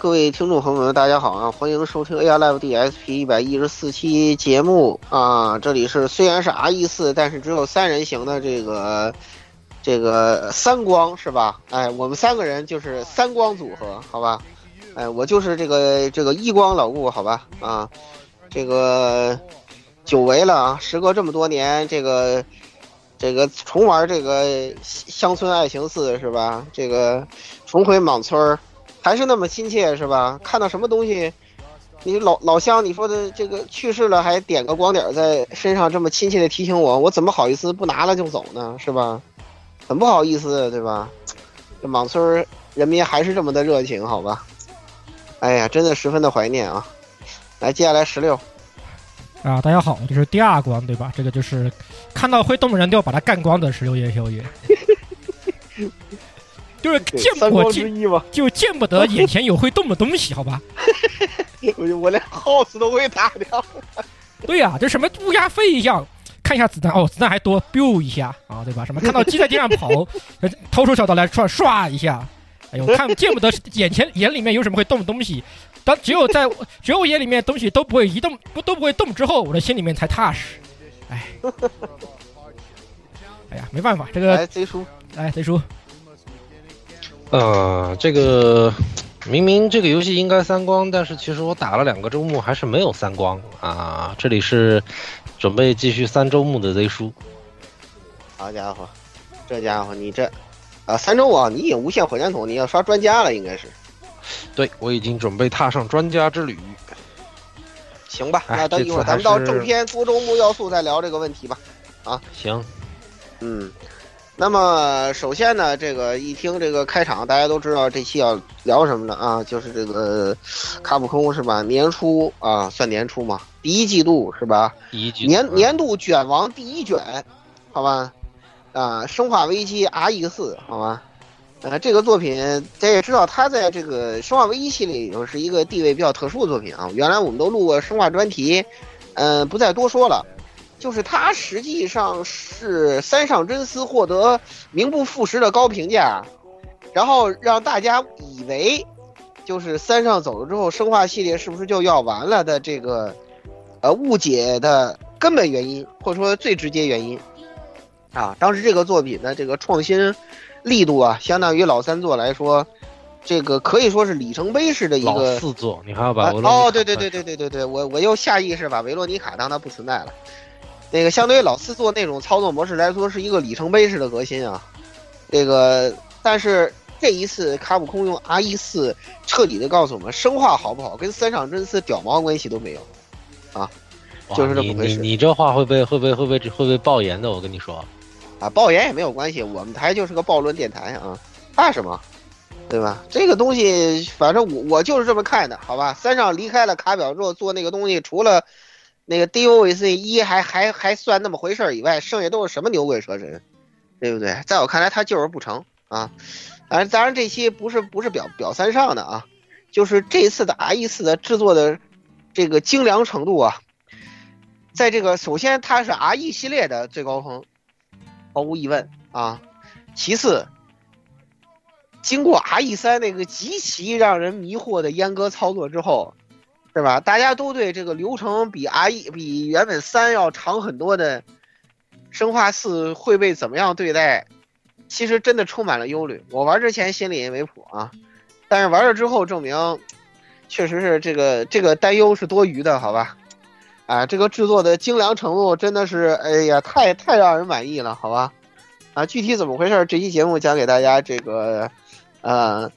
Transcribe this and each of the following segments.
各位听众朋友们，大家好啊！欢迎收听 AR Live DSP 一百一十四期节目啊！这里是虽然是 RE 四，但是只有三人行的这个这个三光是吧？哎，我们三个人就是三光组合，好吧？哎，我就是这个这个一光老顾，好吧？啊，这个久违了啊！时隔这么多年，这个这个重玩这个乡村爱情四是吧？这个重回莽村儿。还是那么亲切是吧？看到什么东西，你老老乡，你说的这个去世了还点个光点在身上，这么亲切的提醒我，我怎么好意思不拿了就走呢？是吧？很不好意思，对吧？这莽村人民还是这么的热情，好吧？哎呀，真的十分的怀念啊！来，接下来十六啊，大家好，这是第二关对吧？这个就是看到会动的人都要把它干光的十六夜宵夜。就是见我见就见不得眼前有会动的东西，好吧？我我连 house 都会打掉。对呀、啊，这什么乌鸦飞一样，看一下子弹，哦，子弹还多，biu 一下啊，对吧？什么看到鸡在地上跑，掏出小刀来唰唰一下，哎呦，看见不得眼前眼里面有什么会动的东西。但只有在只有眼里面东西都不会移动，不都不会动之后，我的心里面才踏实。哎，哎呀，没办法，这个来贼叔，来贼叔。呃，这个明明这个游戏应该三光，但是其实我打了两个周末还是没有三光啊！这里是准备继续三周目的 Z 叔。好家伙，这家伙你这啊三周啊，你已经无限火箭筒，你要刷专家了，应该是。对，我已经准备踏上专家之旅。行吧，哎那等一会儿咱们到正片多周目要素再聊这个问题吧。啊，行，嗯。那么首先呢，这个一听这个开场，大家都知道这期要聊什么了啊？就是这个卡普空是吧？年初啊，算年初嘛，第一季度是吧？第一季年年度卷王第一卷，好吧？啊，生化危机 RE 四，好吧？呃，这个作品大家也知道，它在这个生化危机系列里头是一个地位比较特殊的作品啊。原来我们都录过生化专题，嗯、呃，不再多说了。就是他实际上是三上真司获得名不副实的高评价，然后让大家以为就是三上走了之后，生化系列是不是就要完了的这个呃误解的根本原因，或者说最直接原因啊。当时这个作品的这个创新力度啊，相当于老三作来说，这个可以说是里程碑式的一个老四作。你还要把啊哦，对对对对对对对，我我又下意识把维罗妮卡当它不存在了。那个相对于老四做那种操作模式来说，是一个里程碑式的革新啊。这个，但是这一次卡普空用 R 一四彻底的告诉我们，生化好不好跟三上真司屌毛关系都没有啊，就是这么回事。你你这话会被会被会被会被爆言的，我跟你说。啊，爆言也没有关系，我们台就是个暴论电台啊，怕什么？对吧？这个东西，反正我我就是这么看的，好吧？三上离开了卡表之后做那个东西，除了。那个 DOVC 一还还还算那么回事儿以外，剩下都是什么牛鬼蛇神，对不对？在我看来，他就是不成啊。当然，当然这期不是不是表表三上的啊，就是这次的 RE 四的制作的这个精良程度啊，在这个首先它是 RE 系列的最高峰，毫无疑问啊。其次，经过 R E 三那个极其让人迷惑的阉割操作之后，是吧？大家都对这个流程比 R E 比原本三要长很多的生化四会被怎么样对待，其实真的充满了忧虑。我玩之前心里也没谱啊，但是玩了之后证明，确实是这个这个担忧是多余的，好吧？啊，这个制作的精良程度真的是，哎呀，太太让人满意了，好吧？啊，具体怎么回事？这期节目讲给大家这个，呃，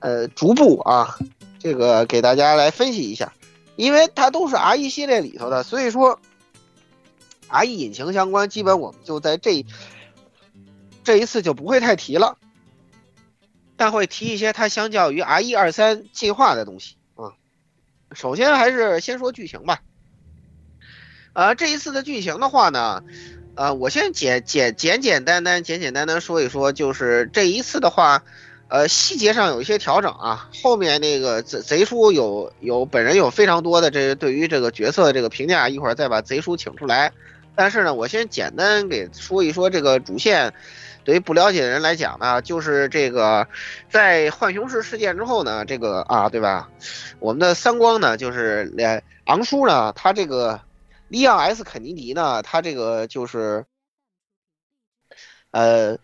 呃，逐步啊，这个给大家来分析一下，因为它都是 R E 系列里头的，所以说 R E 引擎相关，基本我们就在这这一次就不会太提了，但会提一些它相较于 R 一二三进化的东西啊。首先还是先说剧情吧。呃，这一次的剧情的话呢，呃，我先简简简简单单、简简单单说一说，就是这一次的话，呃，细节上有一些调整啊。后面那个贼贼叔有有本人有非常多的这对于这个角色的这个评价，一会儿再把贼叔请出来。但是呢，我先简单给说一说这个主线。对于不了解的人来讲呢，就是这个在浣熊市事件之后呢，这个啊，对吧？我们的三光呢，就是连昂叔呢，他这个。利昂 S 肯尼迪呢？他这个就是，呃，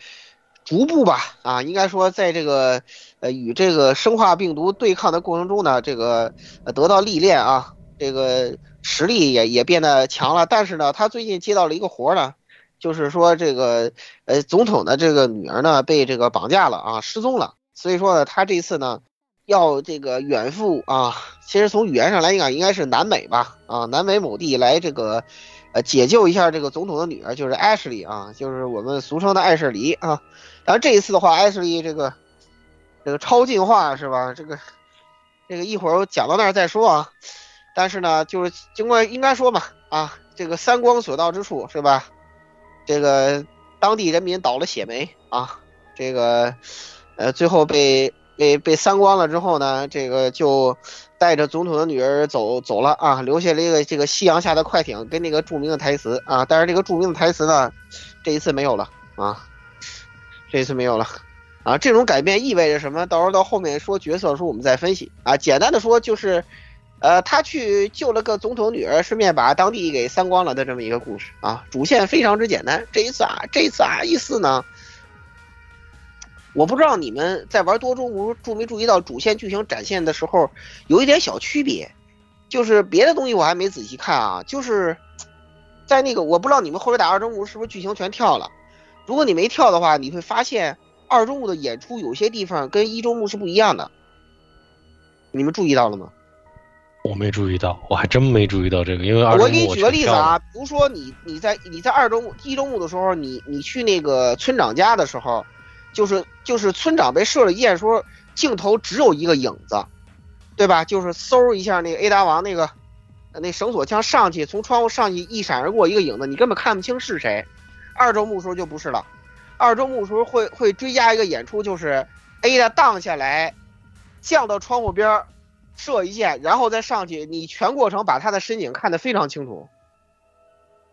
逐步吧，啊，应该说在这个呃与这个生化病毒对抗的过程中呢，这个得到历练啊，这个实力也也变得强了。但是呢，他最近接到了一个活呢，就是说这个呃总统的这个女儿呢被这个绑架了啊，失踪了。所以说呢，他这次呢。要这个远赴啊，其实从语言上来讲，应该是南美吧，啊，南美某地来这个，呃，解救一下这个总统的女儿，就是艾什莉啊，就是我们俗称的艾什莉啊。然后这一次的话，艾斯利这个，这个超进化是吧？这个，这个一会儿我讲到那儿再说啊。但是呢，就是经过应该说吧，啊，这个三光所到之处是吧？这个当地人民倒了血霉啊，这个，呃，最后被。被被三光了之后呢，这个就带着总统的女儿走走了啊，留下了一个这个夕阳下的快艇跟那个著名的台词啊，但是这个著名的台词呢，这一次没有了啊，这次没有了啊，这种改变意味着什么？到时候到后面说角色的时候我们再分析啊。简单的说就是，呃，他去救了个总统女儿，顺便把当地给三光了的这么一个故事啊，主线非常之简单。这一次啊，这一次啊，意思呢？我不知道你们在玩多周无注没注意到主线剧情展现的时候有一点小区别，就是别的东西我还没仔细看啊，就是在那个我不知道你们后边打二周无是不是剧情全跳了，如果你没跳的话，你会发现二周目的演出有些地方跟一周目是不一样的，你们注意到了吗？我没注意到，我还真没注意到这个，因为二我给你举个例子啊，比如说你你在你在二周目一周目的时候，你你去那个村长家的时候。就是就是村长被射了一箭，说镜头只有一个影子，对吧？就是嗖一下那个 A 大王那个那绳索枪上去，从窗户上去一闪而过一个影子，你根本看不清是谁。二周目时候就不是了，二周目时候会会追加一个演出，就是 A 的荡下来，降到窗户边射一箭，然后再上去，你全过程把他的身影看得非常清楚。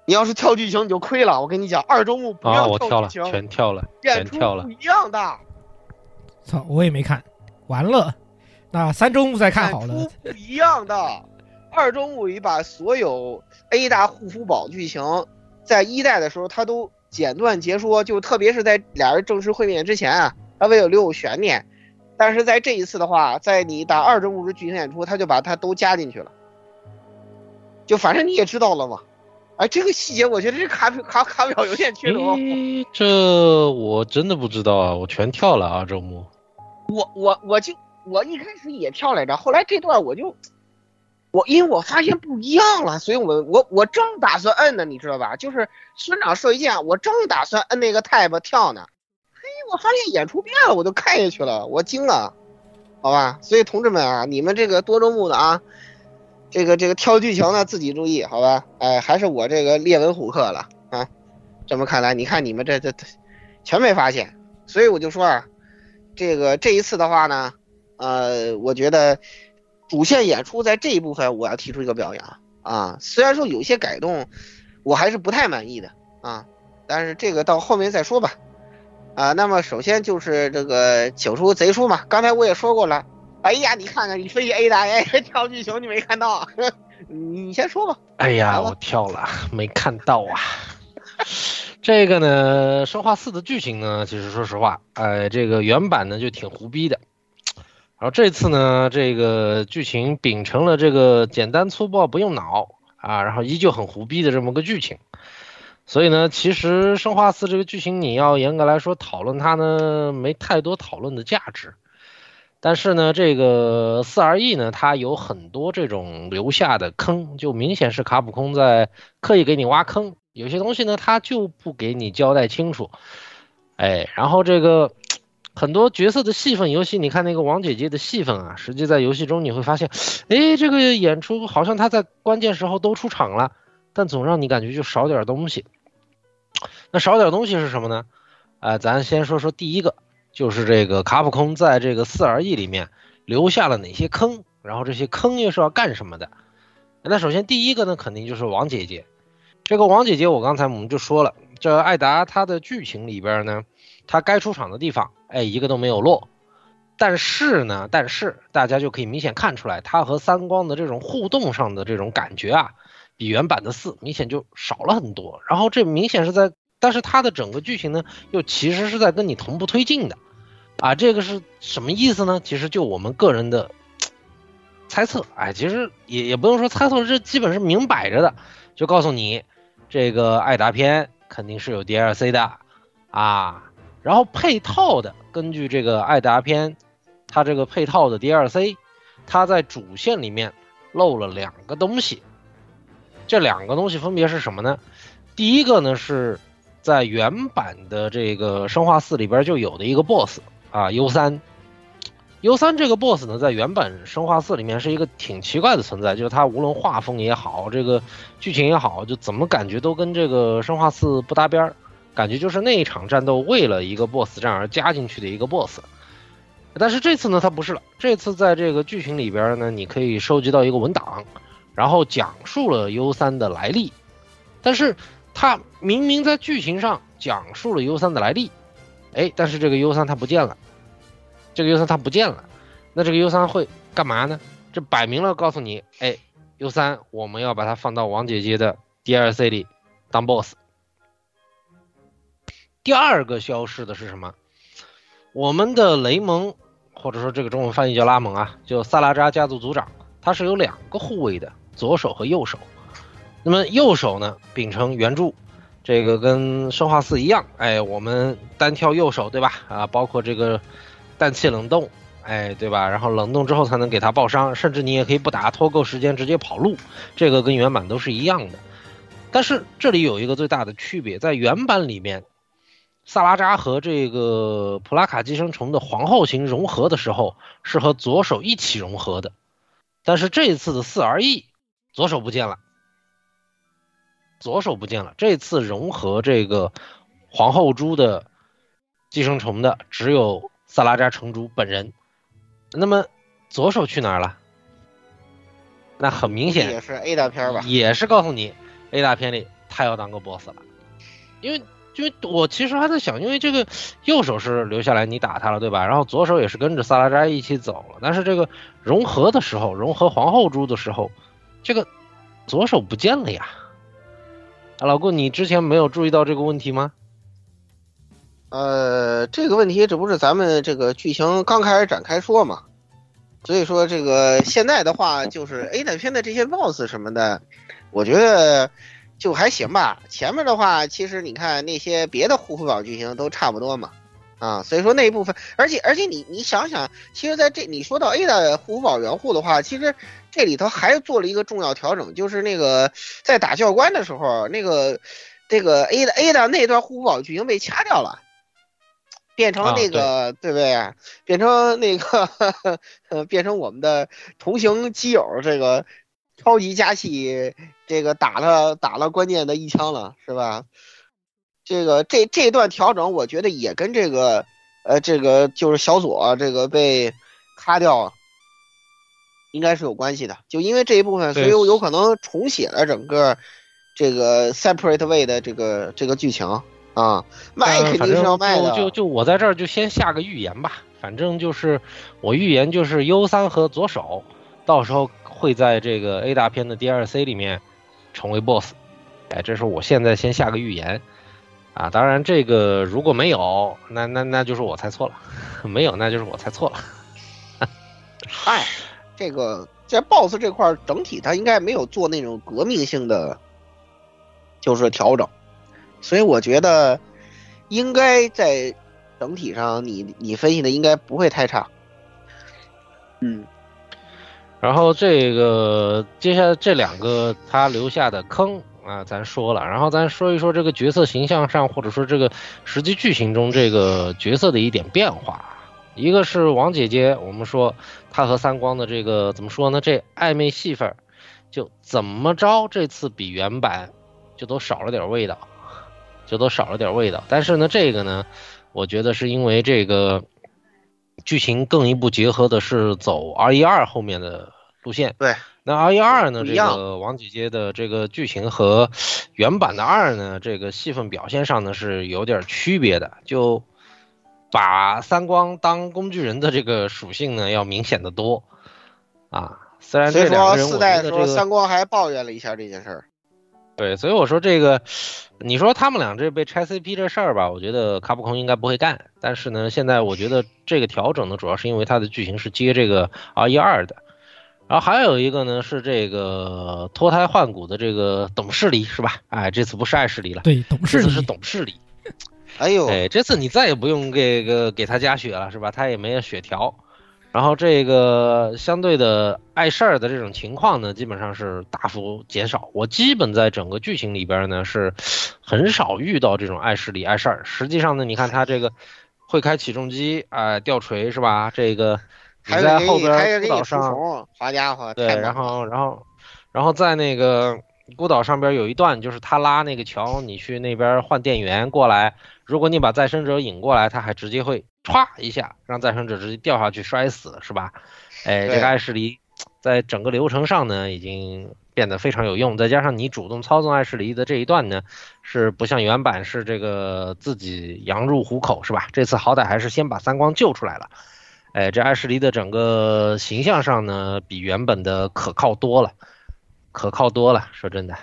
你要是跳剧情你就亏了，我跟你讲，二周目不要跳剧情，全跳了，全跳了，不一样的。操，我也没看，完了，那三周目再看好了。不一样的，二周目里把所有 A 大护肤宝剧情，在一代的时候他都简短截说，就特别是在俩人正式会面之前啊，他为了留有悬念。但是在这一次的话，在你打二周目的剧情演出，他就把它都加进去了。就反正你也知道了嘛。哎，这个细节我觉得这卡卡卡表有点缺德。这我真的不知道啊，我全跳了啊，周末。我我我就我一开始也跳来着，后来这段我就我因为我发现不一样了，所以我我我正打算摁呢，你知道吧？就是村长射一箭，我正打算摁那个 tab 跳呢，嘿，我发现演出变了，我就看下去了，我惊了，好吧？所以同志们啊，你们这个多周目的啊。这个这个跳剧情呢，自己注意好吧？哎，还是我这个列文虎克了啊！这么看来，你看你们这这全没发现，所以我就说啊，这个这一次的话呢，呃，我觉得主线演出在这一部分我要提出一个表扬啊。虽然说有些改动，我还是不太满意的啊，但是这个到后面再说吧。啊，那么首先就是这个九叔贼叔嘛，刚才我也说过了。哎呀，你看看你分析 A 大 A 跳剧情，你没看到？你先说吧。哎呀，我跳了，没看到啊。这个呢，《生化四》的剧情呢，其实说实话，呃，这个原版呢就挺胡逼的。然后这次呢，这个剧情秉承了这个简单粗暴不用脑啊，然后依旧很胡逼的这么个剧情。所以呢，其实《生化四》这个剧情，你要严格来说讨论它呢，没太多讨论的价值。但是呢，这个四 R E 呢，它有很多这种留下的坑，就明显是卡普空在刻意给你挖坑。有些东西呢，它就不给你交代清楚。哎，然后这个很多角色的戏份，尤其你看那个王姐姐的戏份啊，实际在游戏中你会发现，哎，这个演出好像她在关键时候都出场了，但总让你感觉就少点东西。那少点东西是什么呢？啊，咱先说说第一个。就是这个卡普空在这个四 R E 里面留下了哪些坑，然后这些坑又是要干什么的？那首先第一个呢，肯定就是王姐姐。这个王姐姐，我刚才我们就说了，这艾达她的剧情里边呢，她该出场的地方，哎，一个都没有落。但是呢，但是大家就可以明显看出来，它和三光的这种互动上的这种感觉啊，比原版的四明显就少了很多。然后这明显是在。但是它的整个剧情呢，又其实是在跟你同步推进的，啊，这个是什么意思呢？其实就我们个人的猜测，哎，其实也也不用说猜测，这基本是明摆着的，就告诉你，这个艾达篇肯定是有 DLC 的，啊，然后配套的，根据这个艾达篇，它这个配套的 DLC，它在主线里面漏了两个东西，这两个东西分别是什么呢？第一个呢是。在原版的这个生化四里边就有的一个 BOSS 啊，U 三，U 三这个 BOSS 呢，在原版生化四里面是一个挺奇怪的存在，就是它无论画风也好，这个剧情也好，就怎么感觉都跟这个生化四不搭边儿，感觉就是那一场战斗为了一个 BOSS 战而加进去的一个 BOSS。但是这次呢，它不是了，这次在这个剧情里边呢，你可以收集到一个文档，然后讲述了 U 三的来历，但是。他明明在剧情上讲述了 U 三的来历，哎，但是这个 U 三它不见了，这个 U 三它不见了，那这个 U 三会干嘛呢？这摆明了告诉你，哎，U 三我们要把它放到王姐姐的 DLC 里当 BOSS。第二个消失的是什么？我们的雷蒙，或者说这个中文翻译叫拉蒙啊，就萨拉扎家族族长，他是有两个护卫的，左手和右手。那么右手呢，秉承原著，这个跟生化四一样，哎，我们单挑右手，对吧？啊，包括这个氮气冷冻，哎，对吧？然后冷冻之后才能给他爆伤，甚至你也可以不打，拖够时间直接跑路，这个跟原版都是一样的。但是这里有一个最大的区别，在原版里面，萨拉扎和这个普拉卡寄生虫的皇后型融合的时候，是和左手一起融合的，但是这一次的四 R E，左手不见了。左手不见了，这次融合这个皇后猪的寄生虫的只有萨拉扎城主本人，那么左手去哪儿了？那很明显也是 A 大片吧？也是告诉你 A 大片里他要当个 boss 了，因为因为我其实还在想，因为这个右手是留下来你打他了对吧？然后左手也是跟着萨拉扎一起走了，但是这个融合的时候，融合皇后猪的时候，这个左手不见了呀。啊老顾，你之前没有注意到这个问题吗？呃，这个问题这不是咱们这个剧情刚开始展开说嘛，所以说这个现在的话就是 A 大片的这些 BOSS 什么的，我觉得就还行吧。前面的话，其实你看那些别的护符宝剧情都差不多嘛，啊，所以说那一部分，而且而且你你想想，其实在这你说到 A 的护符宝元护的话，其实。这里头还做了一个重要调整，就是那个在打教官的时候，那个这个 A 的 A 的那段护符宝剧情被掐掉了，变成那个对不对？变成那个 变成我们的同行基友这个超级加气，这个打了打了关键的一枪了，是吧？这个这这段调整，我觉得也跟这个呃这个就是小左这个被咔掉。应该是有关系的，就因为这一部分，所以我有可能重写了整个这个 separate way 的这个这个剧情啊，卖肯定是要卖的。就就就我在这儿就先下个预言吧，反正就是我预言就是 U 三和左手，到时候会在这个 A 大片的 DLC 里面成为 BOSS。哎，这是我现在先下个预言啊。当然，这个如果没有，那那那就是我猜错了；没有，那就是我猜错了。嗨，这个在 BOSS 这块整体它应该没有做那种革命性的，就是调整。所以我觉得，应该在整体上，你你分析的应该不会太差。嗯，然后这个接下来这两个他留下的坑啊，咱说了，然后咱说一说这个角色形象上，或者说这个实际剧情中这个角色的一点变化。一个是王姐姐，我们说她和三光的这个怎么说呢？这暧昧戏份，就怎么着这次比原版就都少了点味道。就都少了点味道，但是呢，这个呢，我觉得是因为这个剧情更一步结合的是走 R 一二后面的路线。对，那 R 一二呢，这个王姐姐的这个剧情和原版的二呢，这个戏份表现上呢是有点区别的，就把三光当工具人的这个属性呢要明显的多啊。虽然这两个人，四代的时候三光还抱怨了一下这件事儿。对，所以我说这个，你说他们俩这被拆 CP 这事儿吧，我觉得卡普空应该不会干。但是呢，现在我觉得这个调整呢，主要是因为它的剧情是接这个 R 一二的，然后还有一个呢是这个脱胎换骨的这个董事里是吧？哎，这次不是爱事里了，对，董事离是董事里。哎呦，哎，这次你再也不用这个给他加血了是吧？他也没有血条。然后这个相对的碍事儿的这种情况呢，基本上是大幅减少。我基本在整个剧情里边呢是很少遇到这种碍事里碍事儿。实际上呢，你看他这个会开起重机啊，吊锤是吧？这个你在后边孤岛上，好家伙，对，然后然后然后在那个孤岛上边有一段，就是他拉那个桥，你去那边换电源过来，如果你把再生者引过来，他还直接会。歘一下，让再生者直接掉下去摔死，是吧？哎，这个爱势离在整个流程上呢，已经变得非常有用。再加上你主动操纵爱势离的这一段呢，是不像原版是这个自己羊入虎口，是吧？这次好歹还是先把三光救出来了。哎，这爱势离的整个形象上呢，比原本的可靠多了，可靠多了。说真的。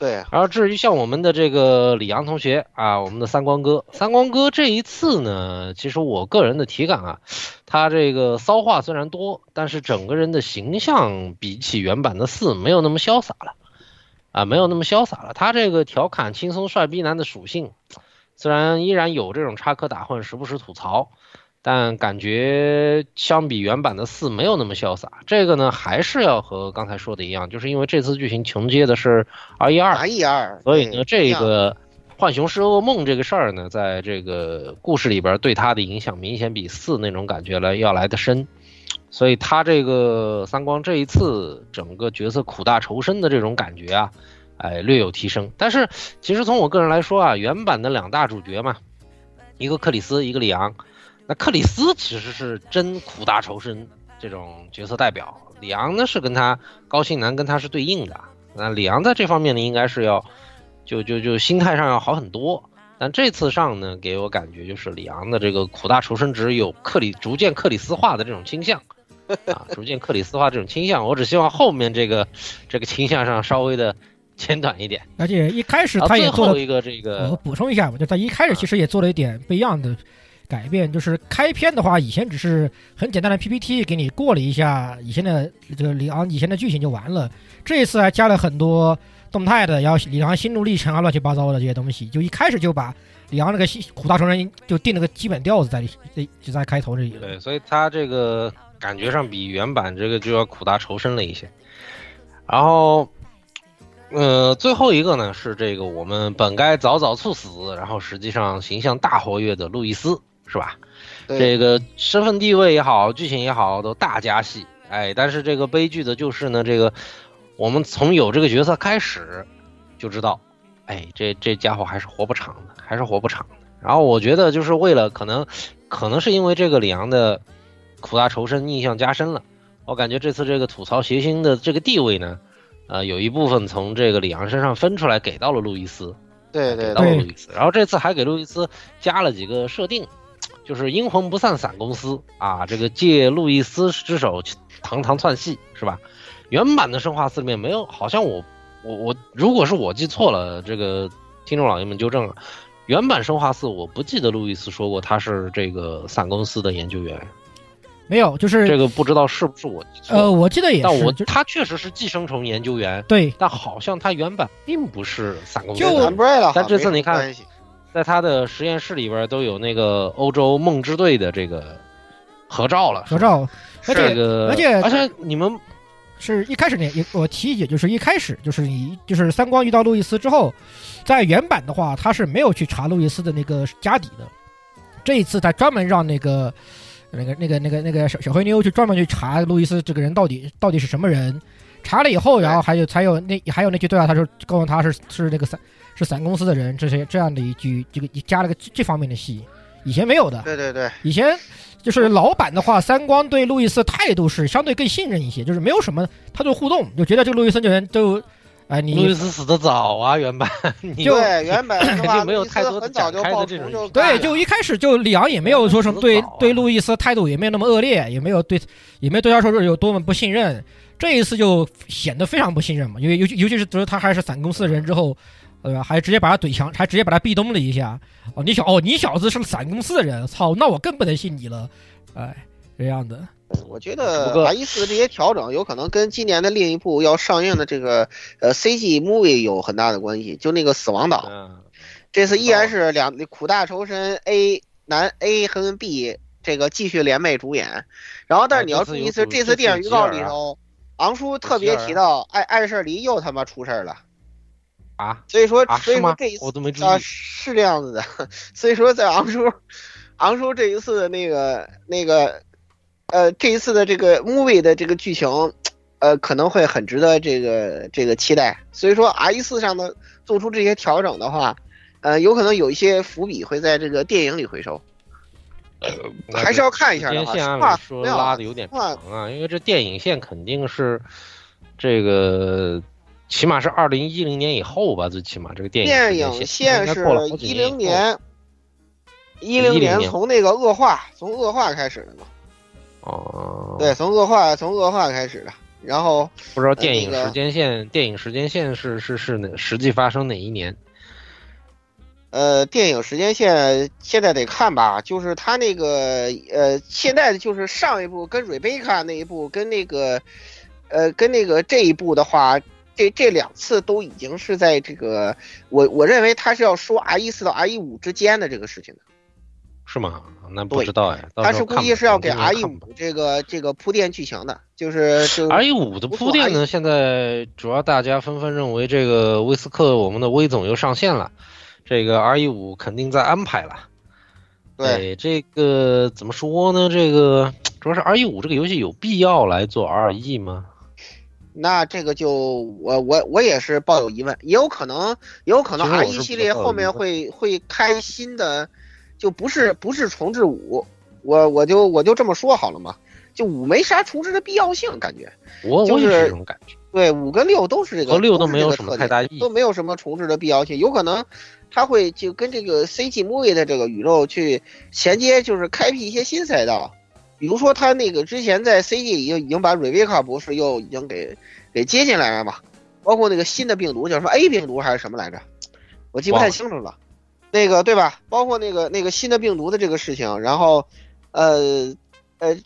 对，然后至于像我们的这个李阳同学啊，我们的三光哥，三光哥这一次呢，其实我个人的体感啊，他这个骚话虽然多，但是整个人的形象比起原版的四没有那么潇洒了，啊，没有那么潇洒了。他这个调侃轻松帅逼男的属性，虽然依然有这种插科打诨，时不时吐槽。但感觉相比原版的四没有那么潇洒，这个呢还是要和刚才说的一样，就是因为这次剧情承接的是二，R 一二，所以呢这个浣熊是噩梦这个事儿呢，在这个故事里边对他的影响明显比四那种感觉来要来的深，所以他这个三光这一次整个角色苦大仇深的这种感觉啊，哎略有提升。但是其实从我个人来说啊，原版的两大主角嘛，一个克里斯，一个里昂。那克里斯其实是真苦大仇深这种角色代表，里昂呢是跟他高兴男跟他是对应的。那里昂在这方面呢，应该是要就就就心态上要好很多。但这次上呢，给我感觉就是里昂的这个苦大仇深值有克里逐渐克里斯化的这种倾向啊，逐渐克里斯化这种倾向。我只希望后面这个这个倾向上稍微的简短一点。而且一开始他也做了一个这个，我补充一下吧，就他一开始其实也做了一点不一样的。改变就是开篇的话，以前只是很简单的 PPT 给你过了一下以前的这个里昂以前的剧情就完了。这一次还加了很多动态的，然后里昂心路历程啊，乱七八糟的这些东西，就一开始就把里昂那个苦大仇深就定了个基本调子在里，就在开头这里。对，所以他这个感觉上比原版这个就要苦大仇深了一些。然后，呃，最后一个呢是这个我们本该早早猝死，然后实际上形象大活跃的路易斯。是吧？这个身份地位也好，剧情也好，都大加戏。哎，但是这个悲剧的就是呢，这个我们从有这个角色开始就知道，哎，这这家伙还是活不长的，还是活不长的。然后我觉得就是为了可能，可能是因为这个李昂的苦大仇深印象加深了，我感觉这次这个吐槽谐星的这个地位呢，呃，有一部分从这个李昂身上分出来给到了路易斯。对对到了路易斯，然后这次还给路易斯加了几个设定，就是阴魂不散散公司啊，这个借路易斯之手堂堂窜戏是吧？原版的生化四里面没有，好像我我我，如果是我记错了，这个听众老爷们纠正了。原版生化四我不记得路易斯说过他是这个伞公司的研究员，没有，就是这个不知道是不是我记错。呃，我记得也是，但我他确实是寄生虫研究员，对，但好像他原版并不是伞公司，就但这次你看，在他的实验室里边都有那个欧洲梦之队的这个合照了，合照，而且而且而且你们。是一开始呢，也我提一句，就是一开始就是你就是三光遇到路易斯之后，在原版的话，他是没有去查路易斯的那个家底的。这一次他专门让那个那个那个那个那个小小黑妞去专门去查路易斯这个人到底到底是什么人。查了以后，然后还有还有那还有那句对话，他说告诉他是是那个伞是伞公司的人，这些这样的一句这个加了个这方面的戏，以前没有的。对对对，以前。就是老板的话，三光对路易斯态度是相对更信任一些，就是没有什么他就互动，就觉得这个路易斯这人就，哎，你路易斯死的早啊，原版 就原版 肯定没有太多很早就爆这种，对，就一开始就里昂也没有说什么对对路易斯态度也没有那么恶劣，也没有对也没有对他说是有多么不信任，这一次就显得非常不信任嘛，因为尤其尤其是得他还是伞公司的人之后。对吧？还直接把他怼墙，还直接把他壁咚了一下。哦，你小哦，你小子是伞公司的人，操，那我更不能信你了。哎，这样的。我觉得阿伊斯这些调整有可能跟今年的另一部要上映的这个呃 CG movie 有很大的关系。就那个死亡岛，这次依然是两苦大仇深 A 男 A 和 B 这个继续联袂主演。然后，但是你要注意是这次电影预告里头，昂叔特别提到艾艾舍离又他妈出事儿了。啊，所以说，所以说这一次啊是这样子的，所以说在昂叔，昂叔这一次的那个那个，呃，这一次的这个 movie 的这个剧情，呃，可能会很值得这个这个期待。所以说 R 四上的做出这些调整的话，呃，有可能有一些伏笔会在这个电影里回收，还是要看一下的。线按理说拉的有点长啊，因为这电影线肯定是这个。起码是二零一零年以后吧，最起码这个电影电影线是一零年，一零年从那个恶化，从恶化开始的嘛。哦，对，从恶化从恶化开始的，然后不知道电影时间线，电影时间线是是是哪实际发生哪一年？呃，电影时间线现在得看吧，就是他那个呃，现在就是上一部跟瑞贝卡那一部，跟那个呃，跟那个这一部的话。这这两次都已经是在这个，我我认为他是要说 R 一四到 R 一五之间的这个事情的，是吗？那不知道哎。他是估计是要给 R 一五这个这个铺垫剧情的，就是就 R 一五的铺垫呢。现在主要大家纷纷认为这个威斯克我们的威总又上线了，这个 R E 五肯定在安排了。对，这个怎么说呢？这个主要是 R E 五这个游戏有必要来做 R E 吗？那这个就我我我也是抱有疑问，也有可能，也有可能 R 一系列后面会会开新的，就不是不是重置五，我我就我就这么说好了嘛，就五没啥重置的必要性，感觉，我我也是这种感觉，对，五跟六都是这个，和六都没有什么太大意义，都没有什么重置的必要性，有可能他会就跟这个 CG movie 的这个宇宙去衔接，就是开辟一些新赛道。比如说，他那个之前在 CG 已经已经把瑞维卡博士又已经给给接进来了嘛，包括那个新的病毒叫什么 A 病毒还是什么来着，我记不太清楚了。那个对吧？包括那个那个新的病毒的这个事情，然后，呃呃，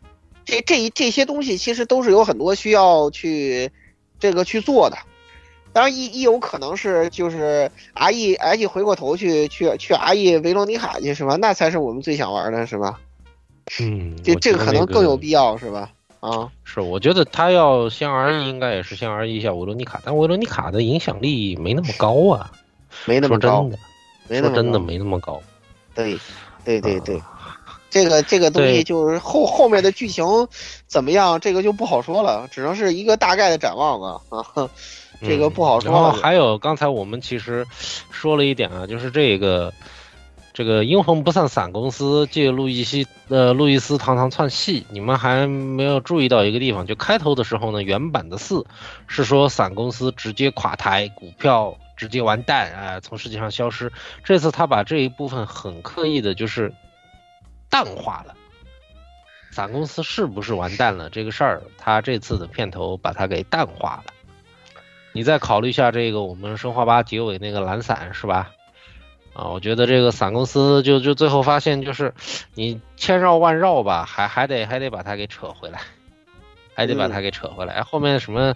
这这一这些东西其实都是有很多需要去这个去做的。当然，一一有可能是就是 R E H 回过头去去去 R E 维罗尼卡去是吧？那才是我们最想玩的是吧？嗯，这这个可能更有必要是吧？啊，是，我觉得他要先 RE，应该也是先 RE 一下维罗尼卡，但维罗尼卡的影响力没那么高啊，没那么高，没那么真的没那么高。对，对对对，这个这个东西就是后后面的剧情怎么样，这个就不好说了，只能是一个大概的展望吧。啊，这个不好说。然后还有刚才我们其实说了一点啊，就是这个。这个阴魂不散伞公司借路易西呃路易斯堂堂窜戏，你们还没有注意到一个地方，就开头的时候呢，原版的四是说伞公司直接垮台，股票直接完蛋啊、从世界上消失。这次他把这一部分很刻意的，就是淡化了。伞公司是不是完蛋了这个事儿，他这次的片头把它给淡化了。你再考虑一下这个我们生化八结尾那个懒散是吧？啊，我觉得这个伞公司就就最后发现就是你千绕万绕吧，还还得还得把它给扯回来，还得把它给扯回来。后面什么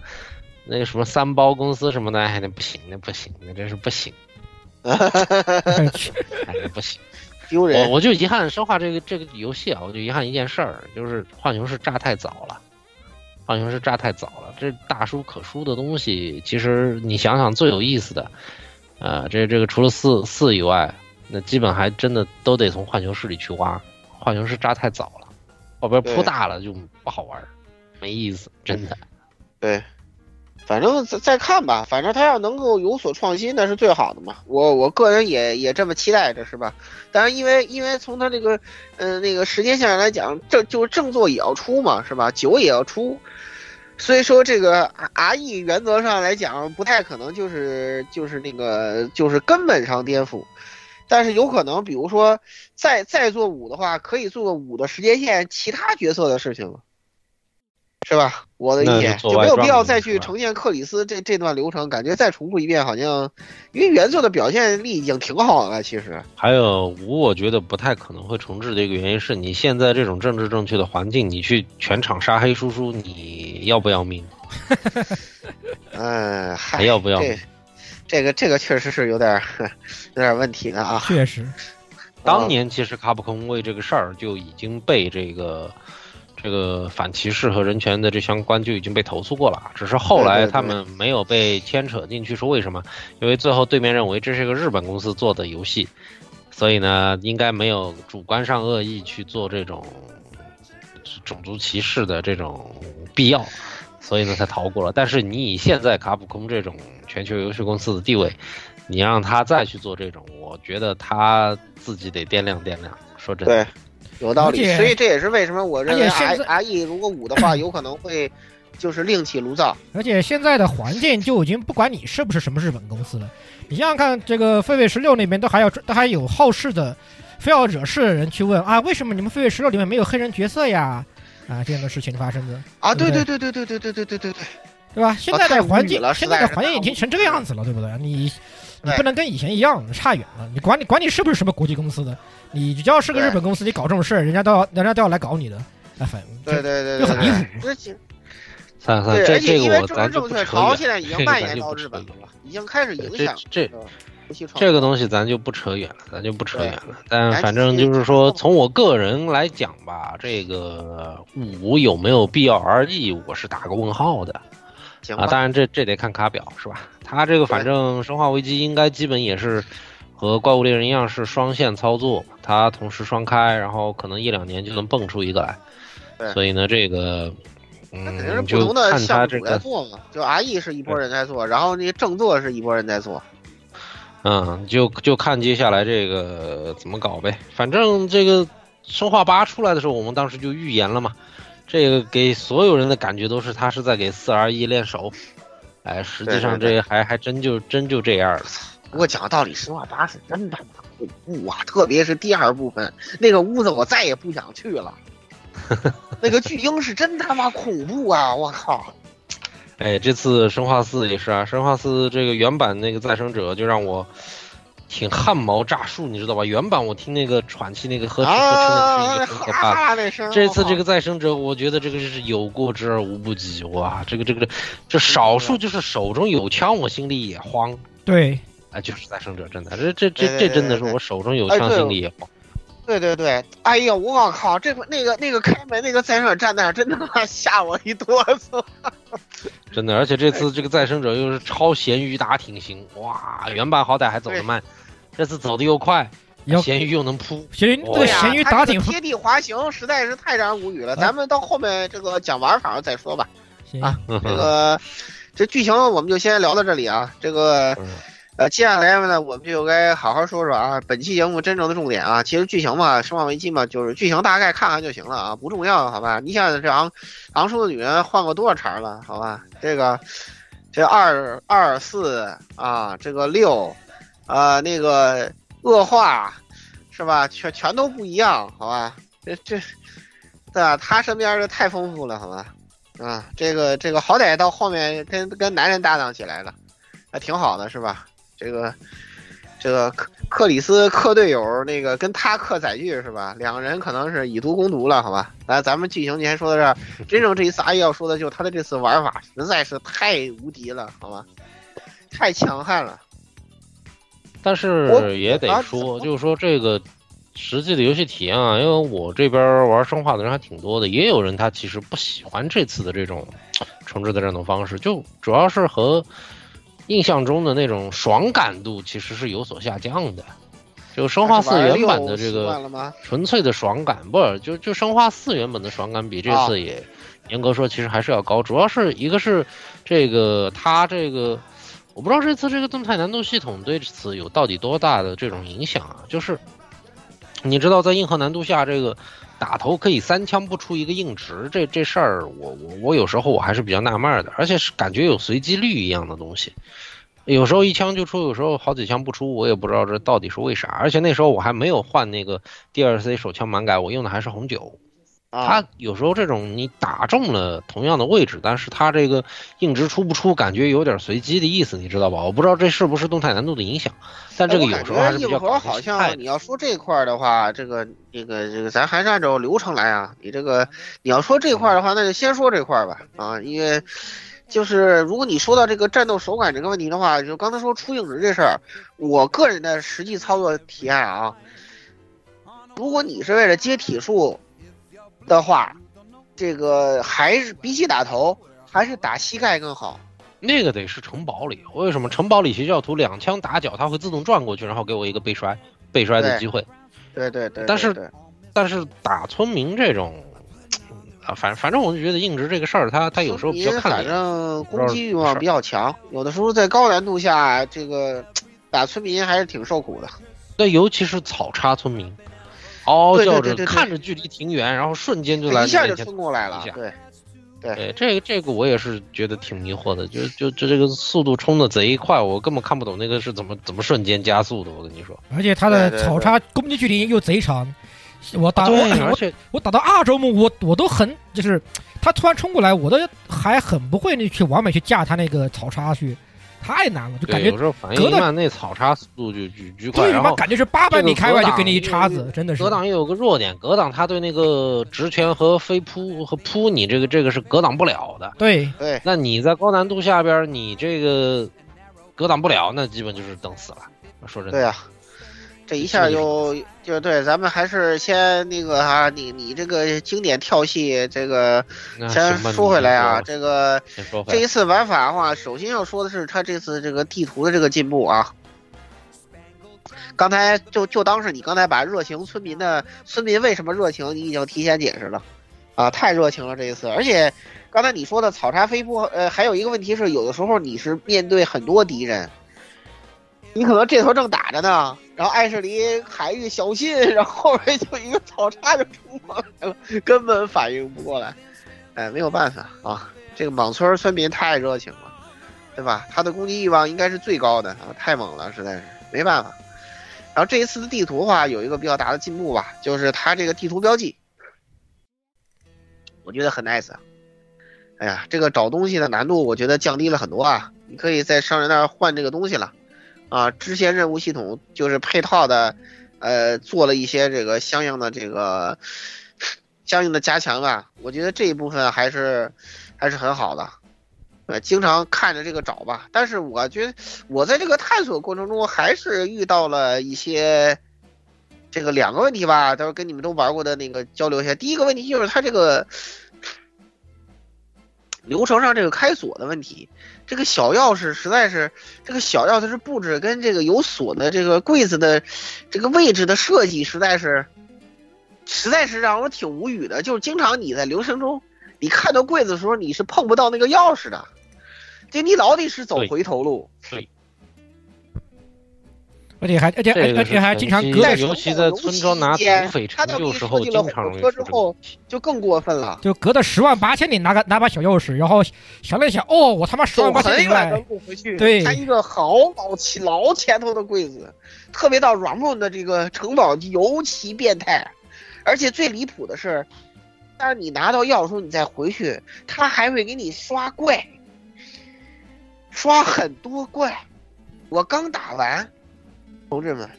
那个什么三包公司什么的，哎，那不行，那不行，那真是不行，哎，那不行。丢人我我就遗憾生化这个这个游戏啊，我就遗憾一件事儿，就是浣熊市炸太早了，浣熊市炸太早了。这大书可书的东西，其实你想想最有意思的，呃，这这个除了四四以外，那基本还真的都得从浣熊市里去挖。浣熊市炸太早了，后边铺大了就不好玩，没意思，真的。对，反正再再看吧，反正他要能够有所创新，那是最好的嘛。我我个人也也这么期待着，是吧？当然，因为因为从他这个呃那个时间线上来讲，正就是正作也要出嘛，是吧？酒也要出，所以说这个 R E 原则上来讲，不太可能就是就是那个就是根本上颠覆。但是有可能，比如说再再做五的话，可以做个五的时间线其他角色的事情了，是吧？我的意见就没有必要再去呈现克里斯这这段流程，感觉再重复一遍好像，因为原作的表现力已经挺好了，其实。还有五，我觉得不太可能会重置的一个原因是你现在这种政治正确的环境，你去全场杀黑叔叔，你要不要命？嗯，还要不要命？这个这个确实是有点有点问题的啊。确实，当年其实卡普空为这个事儿就已经被这个这个反歧视和人权的这相关就已经被投诉过了，只是后来他们没有被牵扯进去，是为什么？因为最后对面认为这是个日本公司做的游戏，所以呢，应该没有主观上恶意去做这种种族歧视的这种必要。所以呢，才逃过了。但是你以现在卡普空这种全球游戏公司的地位，你让他再去做这种，我觉得他自己得掂量掂量。说真的，对，有道理。所以这也是为什么我认为 R R E 如果五的话，有可能会就是另起炉灶。而且现在的环境就已经不管你是不是什么日本公司了，你想想看，这个狒狒十六那边都还要都还有好事的，非要惹事的人去问啊，为什么你们狒狒十六里面没有黑人角色呀？啊，这样的事情发生的啊，对对对对对对对对对对对，对吧？现在的环境，现在的环境已经成这个样子了，对不对？你你不能跟以前一样，差远了。你管你管你是不是什么国际公司的，你只要是个日本公司，你搞这种事儿，人家都要人家都要来搞你的。哎，反对对对，就很离谱。算 算，这这个我咱就不扯远，现在已经 蔓延到日本了，已经开始影响这。这个东西咱就不扯远了，咱就不扯远了。但反正就是说，从我个人来讲吧，这个五有没有必要而已，我是打个问号的。啊，当然这这得看卡表是吧？他这个反正生化危机应该基本也是和怪物猎人一样是双线操作，它同时双开，然后可能一两年就能蹦出一个来。所以呢，这个嗯，就看他这个。就 R E 是一波人在做，然后那个正作是一波人在做。嗯，就就看接下来这个怎么搞呗。反正这个生化八出来的时候，我们当时就预言了嘛。这个给所有人的感觉都是他是在给四 R 一练手。哎，实际上这还还真就真就这样了。不过讲道理，生化八是真他妈恐怖啊！特别是第二部分那个屋子，我再也不想去了。那个巨婴是真他妈恐怖啊！我靠。哎，这次生化四也是啊，生化四这个原版那个再生者就让我挺汗毛炸竖，你知道吧？原版我听那个喘气那个呵哧呵哧的声音很可怕，这次这个再生者，我觉得这个是有过之而无不及哇！这个这个这这少数就是手中有枪，我心里也慌。对，哎，就是再生者，真的，这这这这真的是我手中有枪，心里也慌。对对对，哎呀，我靠，这个那个那个开门那个再生者站那儿，真他妈 吓我一哆嗦。真的，而且这次这个再生者又是超咸鱼打挺型，哇！原版好歹还走得慢，这次走的又快，咸鱼又能扑，咸鱼对咸鱼打挺贴地滑行，实在是太让人无语了。咱们到后面这个讲玩法再说吧。啊，这个这剧情我们就先聊到这里啊，这个。呃，接下来呢，我们就该好好说说啊，本期节目真正的重点啊，其实剧情嘛，生化危机嘛，就是剧情大概看看就行了啊，不重要，好吧？你想想这昂昂叔的女人换过多少茬了，好吧？这个，这二二四啊，这个六，啊那个恶化，是吧？全全都不一样，好吧？这这，对吧？他身边的太丰富了，好吧？啊，这个这个好歹到后面跟跟男人搭档起来了，还挺好的，是吧？这个这个克克里斯克队友那个跟他克载具是吧？两个人可能是以毒攻毒了，好吧？来，咱们剧情先说到这儿。真正这一次阿姨要说的就是他的这次玩法实在是太无敌了，好吧？太强悍了。但是也得说，就是说这个实际的游戏体验啊，因为我这边玩生化的人还挺多的，也有人他其实不喜欢这次的这种 重置的战斗方式，就主要是和印象中的那种爽感度其实是有所下降的。就生化四原版的这个纯粹的爽感，不是就就生化四原本的爽感比这次也严格说其实还是要高，主要是一个是这个它这个。我不知道这次这个动态难度系统对此有到底多大的这种影响啊？就是你知道，在硬核难度下，这个打头可以三枪不出一个硬直，这这事儿，我我我有时候我还是比较纳闷的，而且是感觉有随机率一样的东西，有时候一枪就出，有时候好几枪不出，我也不知道这到底是为啥。而且那时候我还没有换那个 DLC 手枪满改，我用的还是红酒。他有时候这种你打中了同样的位置，但是他这个硬直出不出，感觉有点随机的意思，你知道吧？我不知道这是不是动态难度的影响，但这个有时候还是比较硬核好像你要说这块的话，这个这个这个咱还是按照流程来啊。你这个你要说这块的话，那就先说这块吧啊，因为就是如果你说到这个战斗手感这个问题的话，就刚才说出硬直这事儿，我个人的实际操作体验啊，如果你是为了接体术。的话，这个还是比起打头，还是打膝盖更好。那个得是城堡里，为什么城堡里邪教徒两枪打脚，他会自动转过去，然后给我一个背摔、背摔的机会。对对对。但是，但是打村民这种，啊，反反正我就觉得硬直这个事儿，他他有时候比较看反正攻击欲望比较强，有的时候在高难度下，这个打村民还是挺受苦的。那尤其是草叉村民。嗷叫着，看着距离挺远，然后瞬间就来一下就冲过来了。对，对，这个这个我也是觉得挺迷惑的，就就就这个速度冲的贼快，我根本看不懂那个是怎么怎么瞬间加速的。我跟你说，而且他的草叉攻击距离又贼长，我打我我打到二周目，我我都很就是他突然冲过来，我都还很不会去完美去架他那个草叉去。太难了，就感觉有时候反应慢，那草叉速度就巨巨快，然后感觉是八百米开外就给你一叉子，真的是。格挡也有个弱点，格挡他对那个直拳和飞扑和扑你这个这个是格挡不了的。对对，那你在高难度下边，你这个格挡不了，那基本就是等死了。说真的。对呀。这一下又就对，咱们还是先那个啊，你你这个经典跳戏，这个先说回来啊，这个这一次玩法的话，首先要说的是他这次这个地图的这个进步啊。刚才就就当是你刚才把热情村民的村民为什么热情，你已经提前解释了啊，太热情了这一次，而且刚才你说的草叉飞扑，呃，还有一个问题是，有的时候你是面对很多敌人。你可能这头正打着呢，然后艾什离海域小心，然后后面就一个草叉就冲过来了，根本反应不过来。哎，没有办法啊，这个莽村村民太热情了，对吧？他的攻击欲望应该是最高的啊，太猛了，实在是没办法。然后这一次的地图的话，有一个比较大的进步吧，就是它这个地图标记，我觉得很 nice。哎呀，这个找东西的难度我觉得降低了很多啊，你可以在商人那换这个东西了。啊，支线任务系统就是配套的，呃，做了一些这个相应的这个相应的加强吧。我觉得这一部分还是还是很好的，呃，经常看着这个找吧。但是我觉得我在这个探索过程中还是遇到了一些这个两个问题吧，都是跟你们都玩过的那个交流一下。第一个问题就是它这个流程上这个开锁的问题。这个小钥匙实在是，这个小钥匙是布置跟这个有锁的这个柜子的这个位置的设计，实在是，实在是让我挺无语的。就是经常你在流程中，你看到柜子的时候，你是碰不到那个钥匙的，就你老得是走回头路。对。而且还而且而且还经常隔着期尤其在村庄拿土匪成就时候，经常容易车之后就更过分了。就隔着十万八千里拿个拿把小钥匙，然后想了一想，哦，我他妈十万八千里很远的外，路回去，对开一个好老前老前头的柜子，特别到软木的这个城堡尤其变态，而且最离谱的是，当你拿到钥匙你再回去，他还会给你刷怪，刷很多怪。我刚打完，同志们，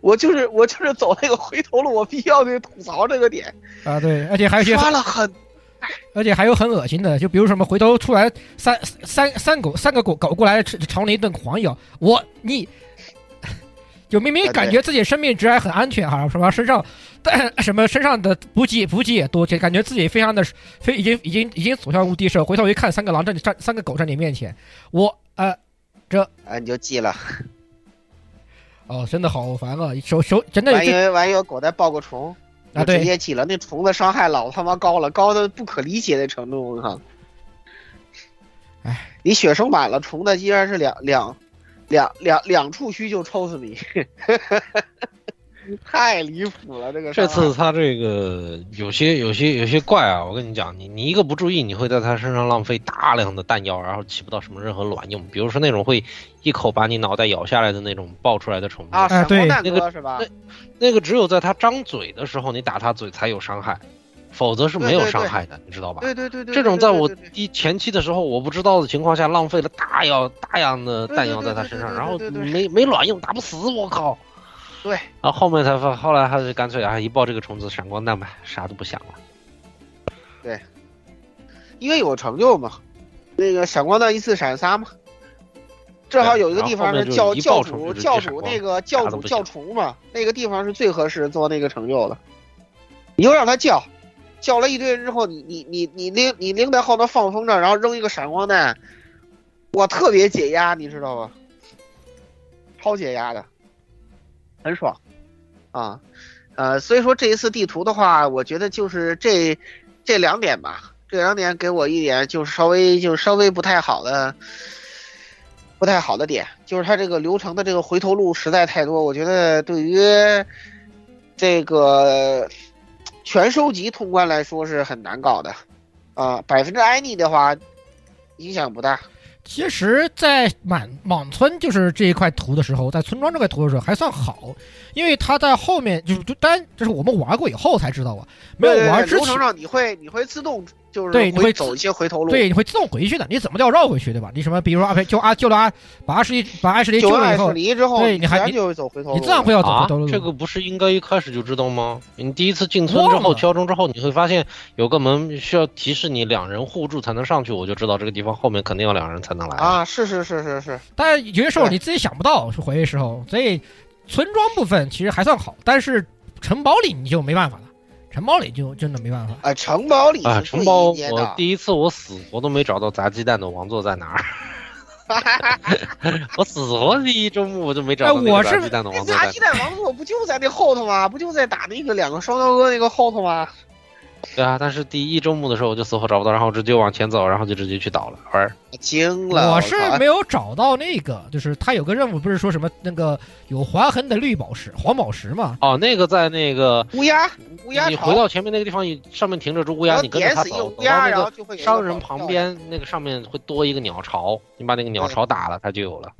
我就是我就是走那个回头路，我必须要去吐槽这个点，啊，对，而且还有些刷了很而且还有很恶心的，就比如什么回头出来三三三狗三个狗狗过来朝朝你一顿狂咬，我你，就明明感觉自己生命值还很安全哈，什么身上但什么身上的补给补给也多，就感觉自己非常的非已经已经已经所向无敌时候，回头一看三个狼在你站三个狗站你面前，我呃这啊你就记了，哦真的好烦啊，手手真的万一就万一有狗在抱个虫。啊对直接起了，那虫子伤害老他妈高了，高的不可理解的程度，我靠！唉，你血收满了，虫子竟然是两两两两两处须就抽死你，太离谱了！这个这次他这个有些有些有些怪啊，我跟你讲，你你一个不注意，你会在他身上浪费大量的弹药，然后起不到什么任何卵用。比如说那种会一口把你脑袋咬下来的那种爆出来的虫子啊，闪光弹那个哥是吧？那个只有在他张嘴的时候，你打他嘴才有伤害，否则是没有伤害的，你知道吧？对对对对，这种在我第前期的时候我不知道的情况下，浪费了大药大量的弹药在他身上，然后没没卵用，打不死，我靠！对，然后后面才发，后来他就干脆啊一爆这个虫子闪光弹吧，啥都不想了。对，因为有成就嘛，那个闪光弹一次闪仨嘛。正好有一个地方是教教主教主那个教主教虫嘛，那个地方是最合适做那个成就的。你就让他叫，叫了一堆人之后，你你你你拎你拎在后头放风筝，然后扔一个闪光弹，我特别解压，你知道吗？超解压的，很爽啊。呃，所以说这一次地图的话，我觉得就是这这两点吧，这两点给我一点就是稍微就是稍微不太好的。不太好的点就是它这个流程的这个回头路实在太多，我觉得对于这个全收集通关来说是很难搞的，啊，百分之 any 的话影响不大。其实，在满莽村就是这一块图的时候，在村庄这块图的时候还算好，因为他在后面就就单这是我们玩过以后才知道啊，没有玩之前流程上你会你会自动就是对你会走一些回头路，对，你会自动回去的，你怎么都要绕回去，对吧？你什么，比如说阿救阿救了阿把阿什利把阿什利救了以后，之后，对，你还你就会走回头路，你自然会要走回头路、啊。这个不是应该一开始就知道吗？你第一次进村之后敲钟之后，你会发现有个门需要提示你两人互助才能上去，我就知道这个地方后面肯定要两人才能来啊！是是是是是，但有些时候你自己想不到是回去时候，所以村庄部分其实还算好，但是城堡里你就没办法了。城堡里就真的没办法哎！城堡里啊，城堡我第一次我死活都没找到砸鸡蛋的王座在哪儿。我死活第一周目我就没找到那个砸鸡蛋的王座。砸鸡蛋王座不就在那后头吗？不就在打那个两个双刀哥那个后头吗？对啊，但是第一周目的时候我就死活找不到，然后直接往前走，然后就直接去倒了。玩惊了！我是没有找到那个，就是他有个任务，不是说什么那个有划痕的绿宝石、黄宝石嘛？哦，那个在那个乌鸦乌鸦，你回到前面那个地方，上面停着只乌鸦，你跟着它走，乌鸦，然后那个商人旁边那个上面会多一个鸟巢，你把那个鸟巢打了，它就有了。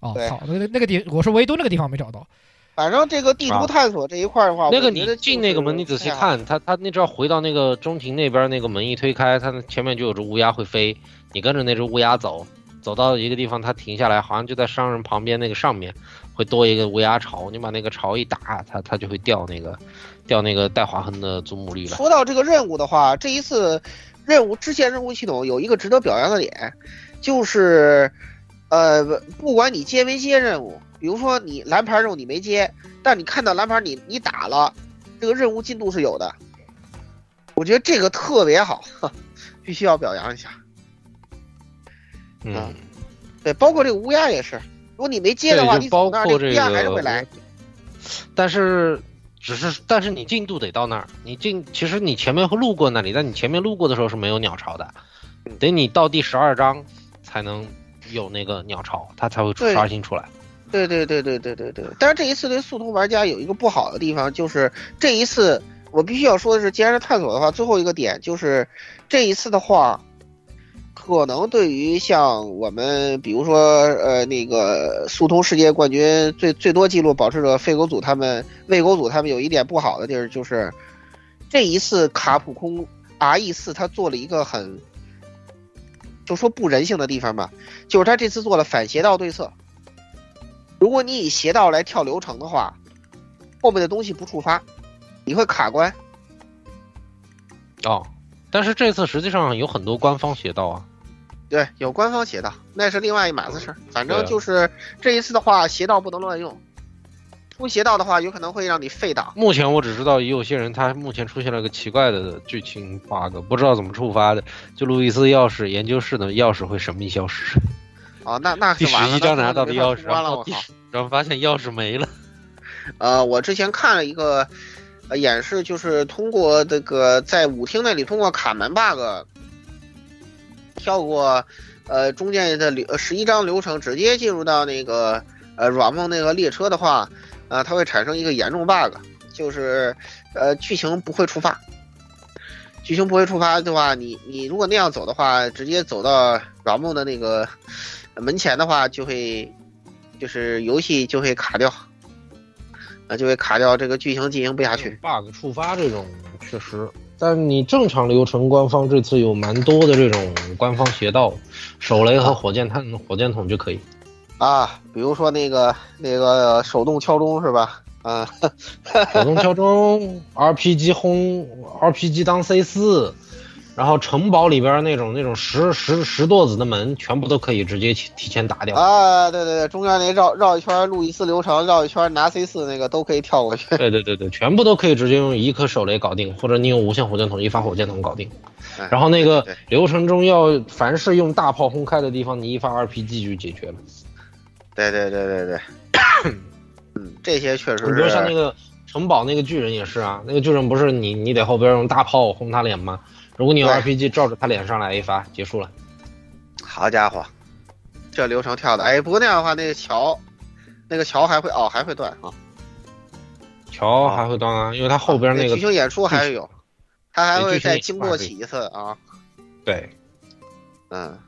哦，好，那个那个地，我是唯独那个地方没找到。反正这个地图探索这一块的话，那个你进那个门，你仔细看，它它那只要回到那个中庭那边那个门一推开，它前面就有只乌鸦会飞，你跟着那只乌鸦走，走到一个地方它停下来，好像就在商人旁边那个上面会多一个乌鸦巢，你把那个巢一打，它它就会掉那个掉那个带划痕的祖母绿了。说到这个任务的话，这一次任务支线任务系统有一个值得表扬的点，就是呃，不管你接没接任务。比如说你蓝牌任务你没接，但你看到蓝牌你你打了，这个任务进度是有的。我觉得这个特别好，必须要表扬一下。嗯，对，包括这个乌鸦也是，如果你没接的话，你包括这乌鸦还是会来。但是只是但是你进度得到那儿，你进其实你前面会路过那里，但你前面路过的时候是没有鸟巢的，得你到第十二章才能。有那个鸟巢，它才会刷新出来。对对对对对对对。但是这一次对速通玩家有一个不好的地方，就是这一次我必须要说的是，既然是探索的话，最后一个点就是这一次的话，可能对于像我们比如说呃那个速通世界冠军最最多记录保持者费狗组他们魏狗组他们有一点不好的地儿，就是这一次卡普空 R E 四他做了一个很。就说不人性的地方吧，就是他这次做了反斜道对策。如果你以邪道来跳流程的话，后面的东西不触发，你会卡关。哦，但是这次实际上有很多官方邪道啊。对，有官方邪道，那是另外一码子事儿。反正就是这一次的话，邪道不能乱用。出邪道的话，有可能会让你废档。目前我只知道也有些人他目前出现了个奇怪的剧情 bug，不知道怎么触发的。就路易斯钥匙研究室的钥匙会神秘消失。哦，那那第十一章拿到的钥匙，然后然后发现钥匙没了。呃，我之前看了一个呃演示，就是通过这个在舞厅那里通过卡门 bug 跳过呃中间的流十一章流程，直接进入到那个呃软梦那个列车的话。呃，它会产生一个严重 bug，就是，呃，剧情不会触发。剧情不会触发的话，你你如果那样走的话，直接走到软梦的那个门前的话，就会，就是游戏就会卡掉，啊，就会卡掉，这个剧情进行不下去。bug 触发这种确实，但你正常流程，官方这次有蛮多的这种官方邪道，手雷和火箭探、火箭筒就可以。啊，比如说那个那个手动敲钟是吧？啊，手动敲钟，RPG 轰，RPG 当 C 四，然后城堡里边那种那种石石石垛子的门，全部都可以直接提前打掉。啊，对对对，中间那绕绕一圈路易斯流程，绕一圈拿 C 四那个都可以跳过去。对对对对，全部都可以直接用一颗手雷搞定，或者你用无线火箭筒一发火箭筒搞定。然后那个流程中要凡是用大炮轰开的地方，你一发 RPG 就解决了。对对对对对，嗯，这些确实。你说像那个城堡那个巨人也是啊，那个巨人不是你你得后边用大炮轰他脸吗？如果你用 RPG 照着他脸上来一发，结束了。好家伙，这流程跳的，哎，不过那样的话，那个桥，那个桥还会哦，还会断啊。桥还会断啊，因为它后边那个剧情演出还有，它还会再经过起一次啊。对，嗯。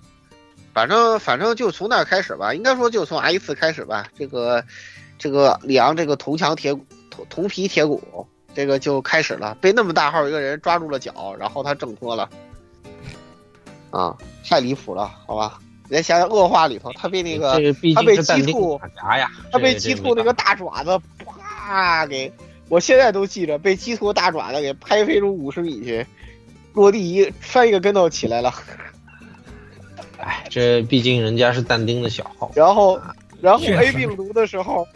反正反正就从那开始吧，应该说就从四开始吧。这个，这个里昂这个铜墙铁铜铜皮铁骨，这个就开始了。被那么大号一个人抓住了脚，然后他挣脱了，啊，太离谱了，好吧？你再想想恶化里头，他被那个他被鸡兔他被鸡兔那个大爪子啪给，我现在都记着，被鸡兔大爪子给拍飞出五十米去，落地一翻一个跟头起来了。哎，这毕竟人家是但丁的小号，然后，然后 A 病毒的时候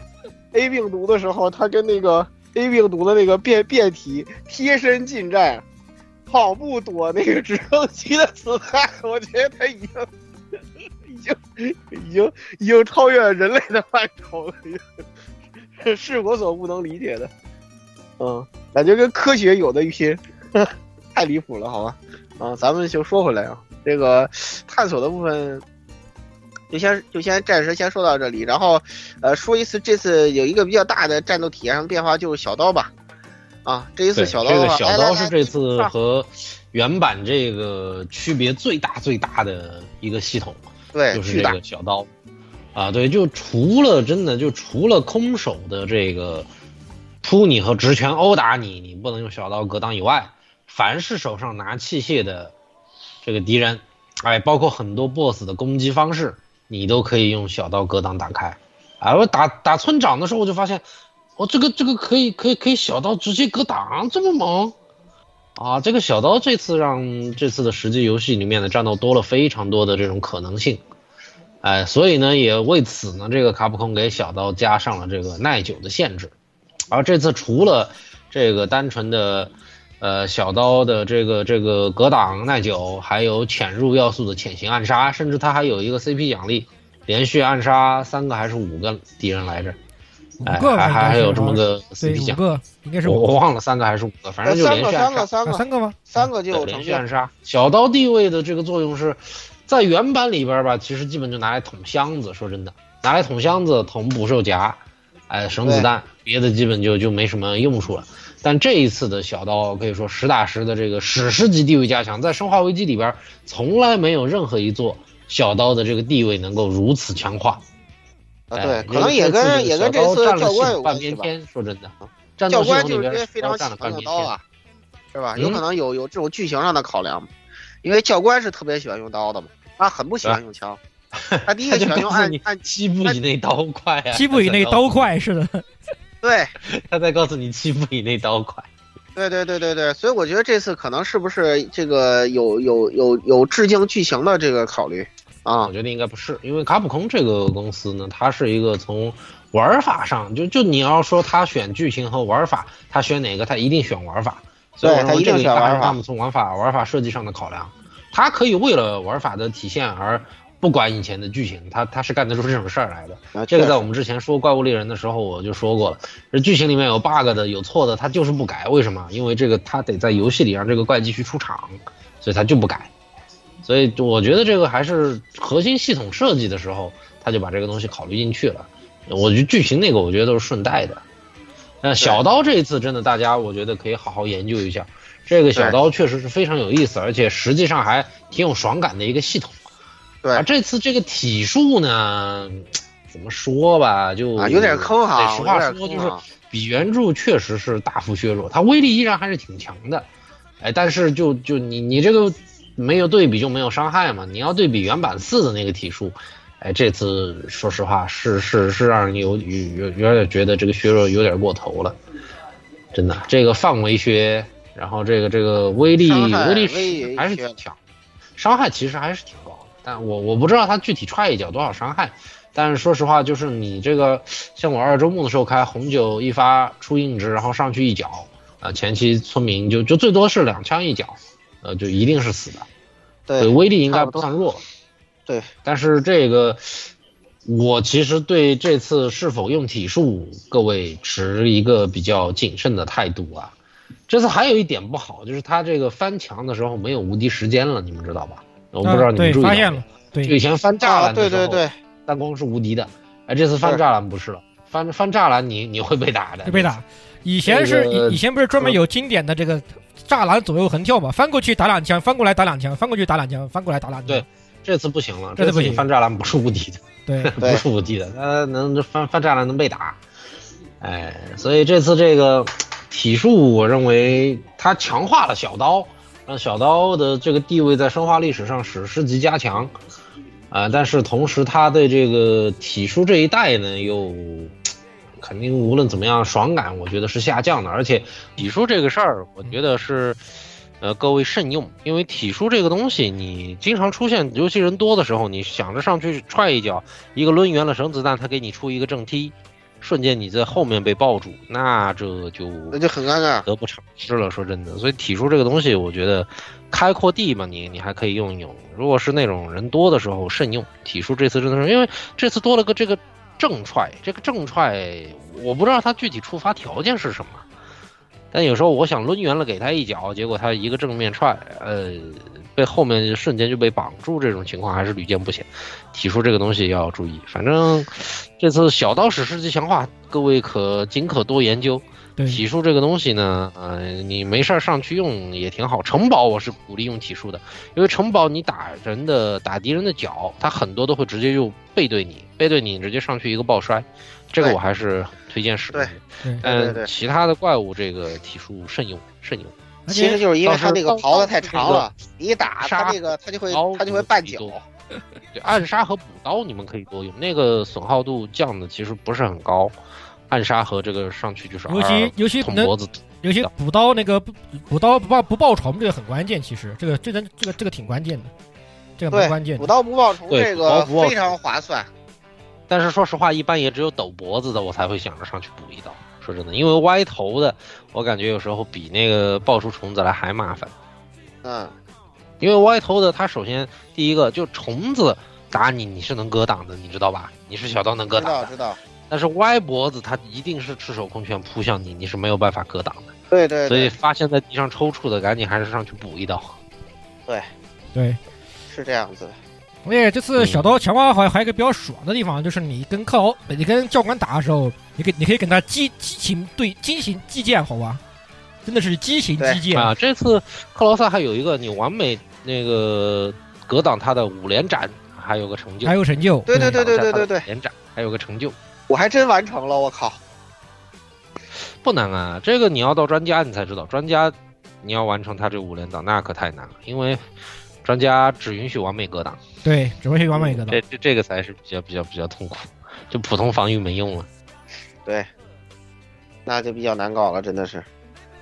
，A 病毒的时候，他跟那个 A 病毒的那个变变体贴身近战，跑步躲那个直升机的子弹，我觉得他已经，已经，已经，已经超越了人类的范畴了，是我所不能理解的，嗯，感觉跟科学有的一拼，太离谱了，好吧，啊，咱们就说回来啊。这个探索的部分，就先就先暂时先说到这里，然后，呃，说一次这次有一个比较大的战斗体验上变化，就是小刀吧，啊，这一次小刀这个小刀是这次和原版这个区别最大最大的一个系统，对，就是这个小刀，啊，对，就除了真的就除了空手的这个扑你和直拳殴打你，你不能用小刀格挡以外，凡是手上拿器械的。这个敌人，哎，包括很多 BOSS 的攻击方式，你都可以用小刀格挡打开。啊，我打打村长的时候，我就发现，我这个这个可以可以可以小刀直接格挡，这么猛啊！这个小刀这次让这次的实际游戏里面的战斗多了非常多的这种可能性，哎，所以呢，也为此呢，这个卡普空给小刀加上了这个耐久的限制。而这次除了这个单纯的。呃，小刀的这个这个格挡耐久，还有潜入要素的潜行暗杀，甚至它还有一个 CP 奖励，连续暗杀三个还是五个敌人来着？哎，还还还有这么个 CP 奖，应该是我我忘了三个还是五个，反正就连续三个三个三个吗？三个就有连续暗杀。小刀地位的这个作用是在原版里边吧，其实基本就拿来捅箱子。说真的，拿来捅箱子、捅捕兽夹，哎，省子弹，别的基本就就没什么用处了。但这一次的小刀可以说实打实的这个史诗级地位加强，在生化危机里边从来没有任何一座小刀的这个地位能够如此强化。啊，哎对，可能也跟也跟这次教官有关系吧。说真的，教官就是因为非常喜欢用刀啊，是吧？有可能有有这种剧情上的考量，因为教官是特别喜欢用刀的嘛，他很不喜欢用枪。他第一个 喜欢用按按七步以内刀快啊，七步以内刀快是的。对，他在告诉你七步以内刀快。对对对对对，所以我觉得这次可能是不是这个有有有有致敬剧情的这个考虑啊？我觉得应该不是，因为卡普空这个公司呢，它是一个从玩法上就就你要说他选剧情和玩法，他选哪个，他一定选玩法。所以他一定选玩法。他们从玩法玩法设计上的考量，他可以为了玩法的体现而。不管以前的剧情，他他是干得出这种事儿来的。这个在我们之前说怪物猎人的时候我就说过了，这剧情里面有 bug 的、有错的，他就是不改。为什么？因为这个他得在游戏里让这个怪继续出场，所以他就不改。所以我觉得这个还是核心系统设计的时候，他就把这个东西考虑进去了。我觉得剧情那个我觉得都是顺带的。那，小刀这一次真的大家我觉得可以好好研究一下，这个小刀确实是非常有意思，而且实际上还挺有爽感的一个系统。对，啊，这次这个体术呢，怎么说吧，就啊有点坑哈。实话说，就是比原著确实是大幅削弱，它威力依然还是挺强的。哎，但是就就你你这个没有对比就没有伤害嘛。你要对比原版四的那个体术，哎，这次说实话是是是让人有有有点觉得这个削弱有点过头了。真的，这个范围削，然后这个这个威力威力还是挺强，伤害其实还是挺高。但我我不知道他具体踹一脚多少伤害，但是说实话，就是你这个像我二周目的时候开红酒一发出硬直，然后上去一脚，呃，前期村民就就最多是两枪一脚，呃，就一定是死的。对，威力应该不算弱。对，但是这个我其实对这次是否用体术，各位持一个比较谨慎的态度啊。这次还有一点不好，就是他这个翻墙的时候没有无敌时间了，你们知道吧？我不知道你们注意发现了，对，以前翻栅栏的时候，对对对，弹弓是无敌的，哎，这次翻栅栏不是了，翻翻栅栏你你会被打的，会被打。以前是以以前不是专门有经典的这个栅栏左右横跳嘛，翻过去打两枪，翻过来打两枪，翻过去打两枪，翻过来打两枪。对，这次不行了，这次不行，翻栅栏 不是无敌的，对，不是无敌的，他能翻翻栅栏能被打，哎，所以这次这个体术，我认为它强化了小刀。小刀的这个地位在生化历史上史诗级加强，啊，但是同时他的这个体术这一代呢，又肯定无论怎么样爽感，我觉得是下降的。而且体术这个事儿，我觉得是，呃，各位慎用，因为体术这个东西，你经常出现，尤其人多的时候，你想着上去踹一脚，一个抡圆了绳子弹，他给你出一个正踢。瞬间你在后面被抱住，那这就那就很尴尬，得不偿失了。说真的，所以体术这个东西，我觉得开阔地嘛，你你还可以用一用。如果是那种人多的时候，慎用体术。这次真的是，因为这次多了个这个正踹，这个正踹，我不知道它具体触发条件是什么。但有时候我想抡圆了给他一脚，结果他一个正面踹，呃。被后面瞬间就被绑住，这种情况还是屡见不鲜。体术这个东西要注意，反正这次小刀史诗级强化，各位可尽可多研究。体术这个东西呢，呃，你没事儿上去用也挺好。城堡我是鼓励用体术的，因为城堡你打人的打敌人的脚，他很多都会直接就背对你，背对你直接上去一个抱摔，这个我还是推荐使用。嗯，其他的怪物这个体术慎用，慎用。其实就是因为他那个袍子太长了，你一打他这个他就会他就会绊脚。对，暗杀和补刀你们可以多用，那个损耗度降的其实不是很高。暗杀和这个上去就是尤其尤其捅脖子，尤其补刀那个补刀不爆不爆虫这个很关键，其实这个这个这个这个挺关键的，这个蛮关键。补刀不爆虫这个非常划算。但是说实话，一般也只有抖脖子的我才会想着上去补一刀。说真的，因为歪头的，我感觉有时候比那个爆出虫子来还麻烦。嗯，因为歪头的，它首先第一个就虫子打你，你是能格挡的，你知道吧？你是小刀能格挡的。知道知道。但是歪脖子，它一定是赤手空拳扑向你，你是没有办法格挡的。对对。所以发现在地上抽搐的，赶紧还是上去补一刀。对，对，是这样子的。而且这次小刀强化好像还有一个比较爽的地方，就是你跟克劳，你跟教官打的时候，你可你可以跟他激激情对激情击剑，好吧？真的是激情击剑啊！这次克劳萨还有一个你完美那个格挡他的五连斩，还有个成就，还有成就，对对对对对对对，连斩还有个成就，我还真完成了，我靠！不难啊，这个你要到专家你才知道，专家你要完成他这五连挡那可太难了，因为专家只允许完美格挡，对，只允许完美格挡，这这这个才是比较比较比较痛苦，就普通防御没用了，对，那就比较难搞了，真的是。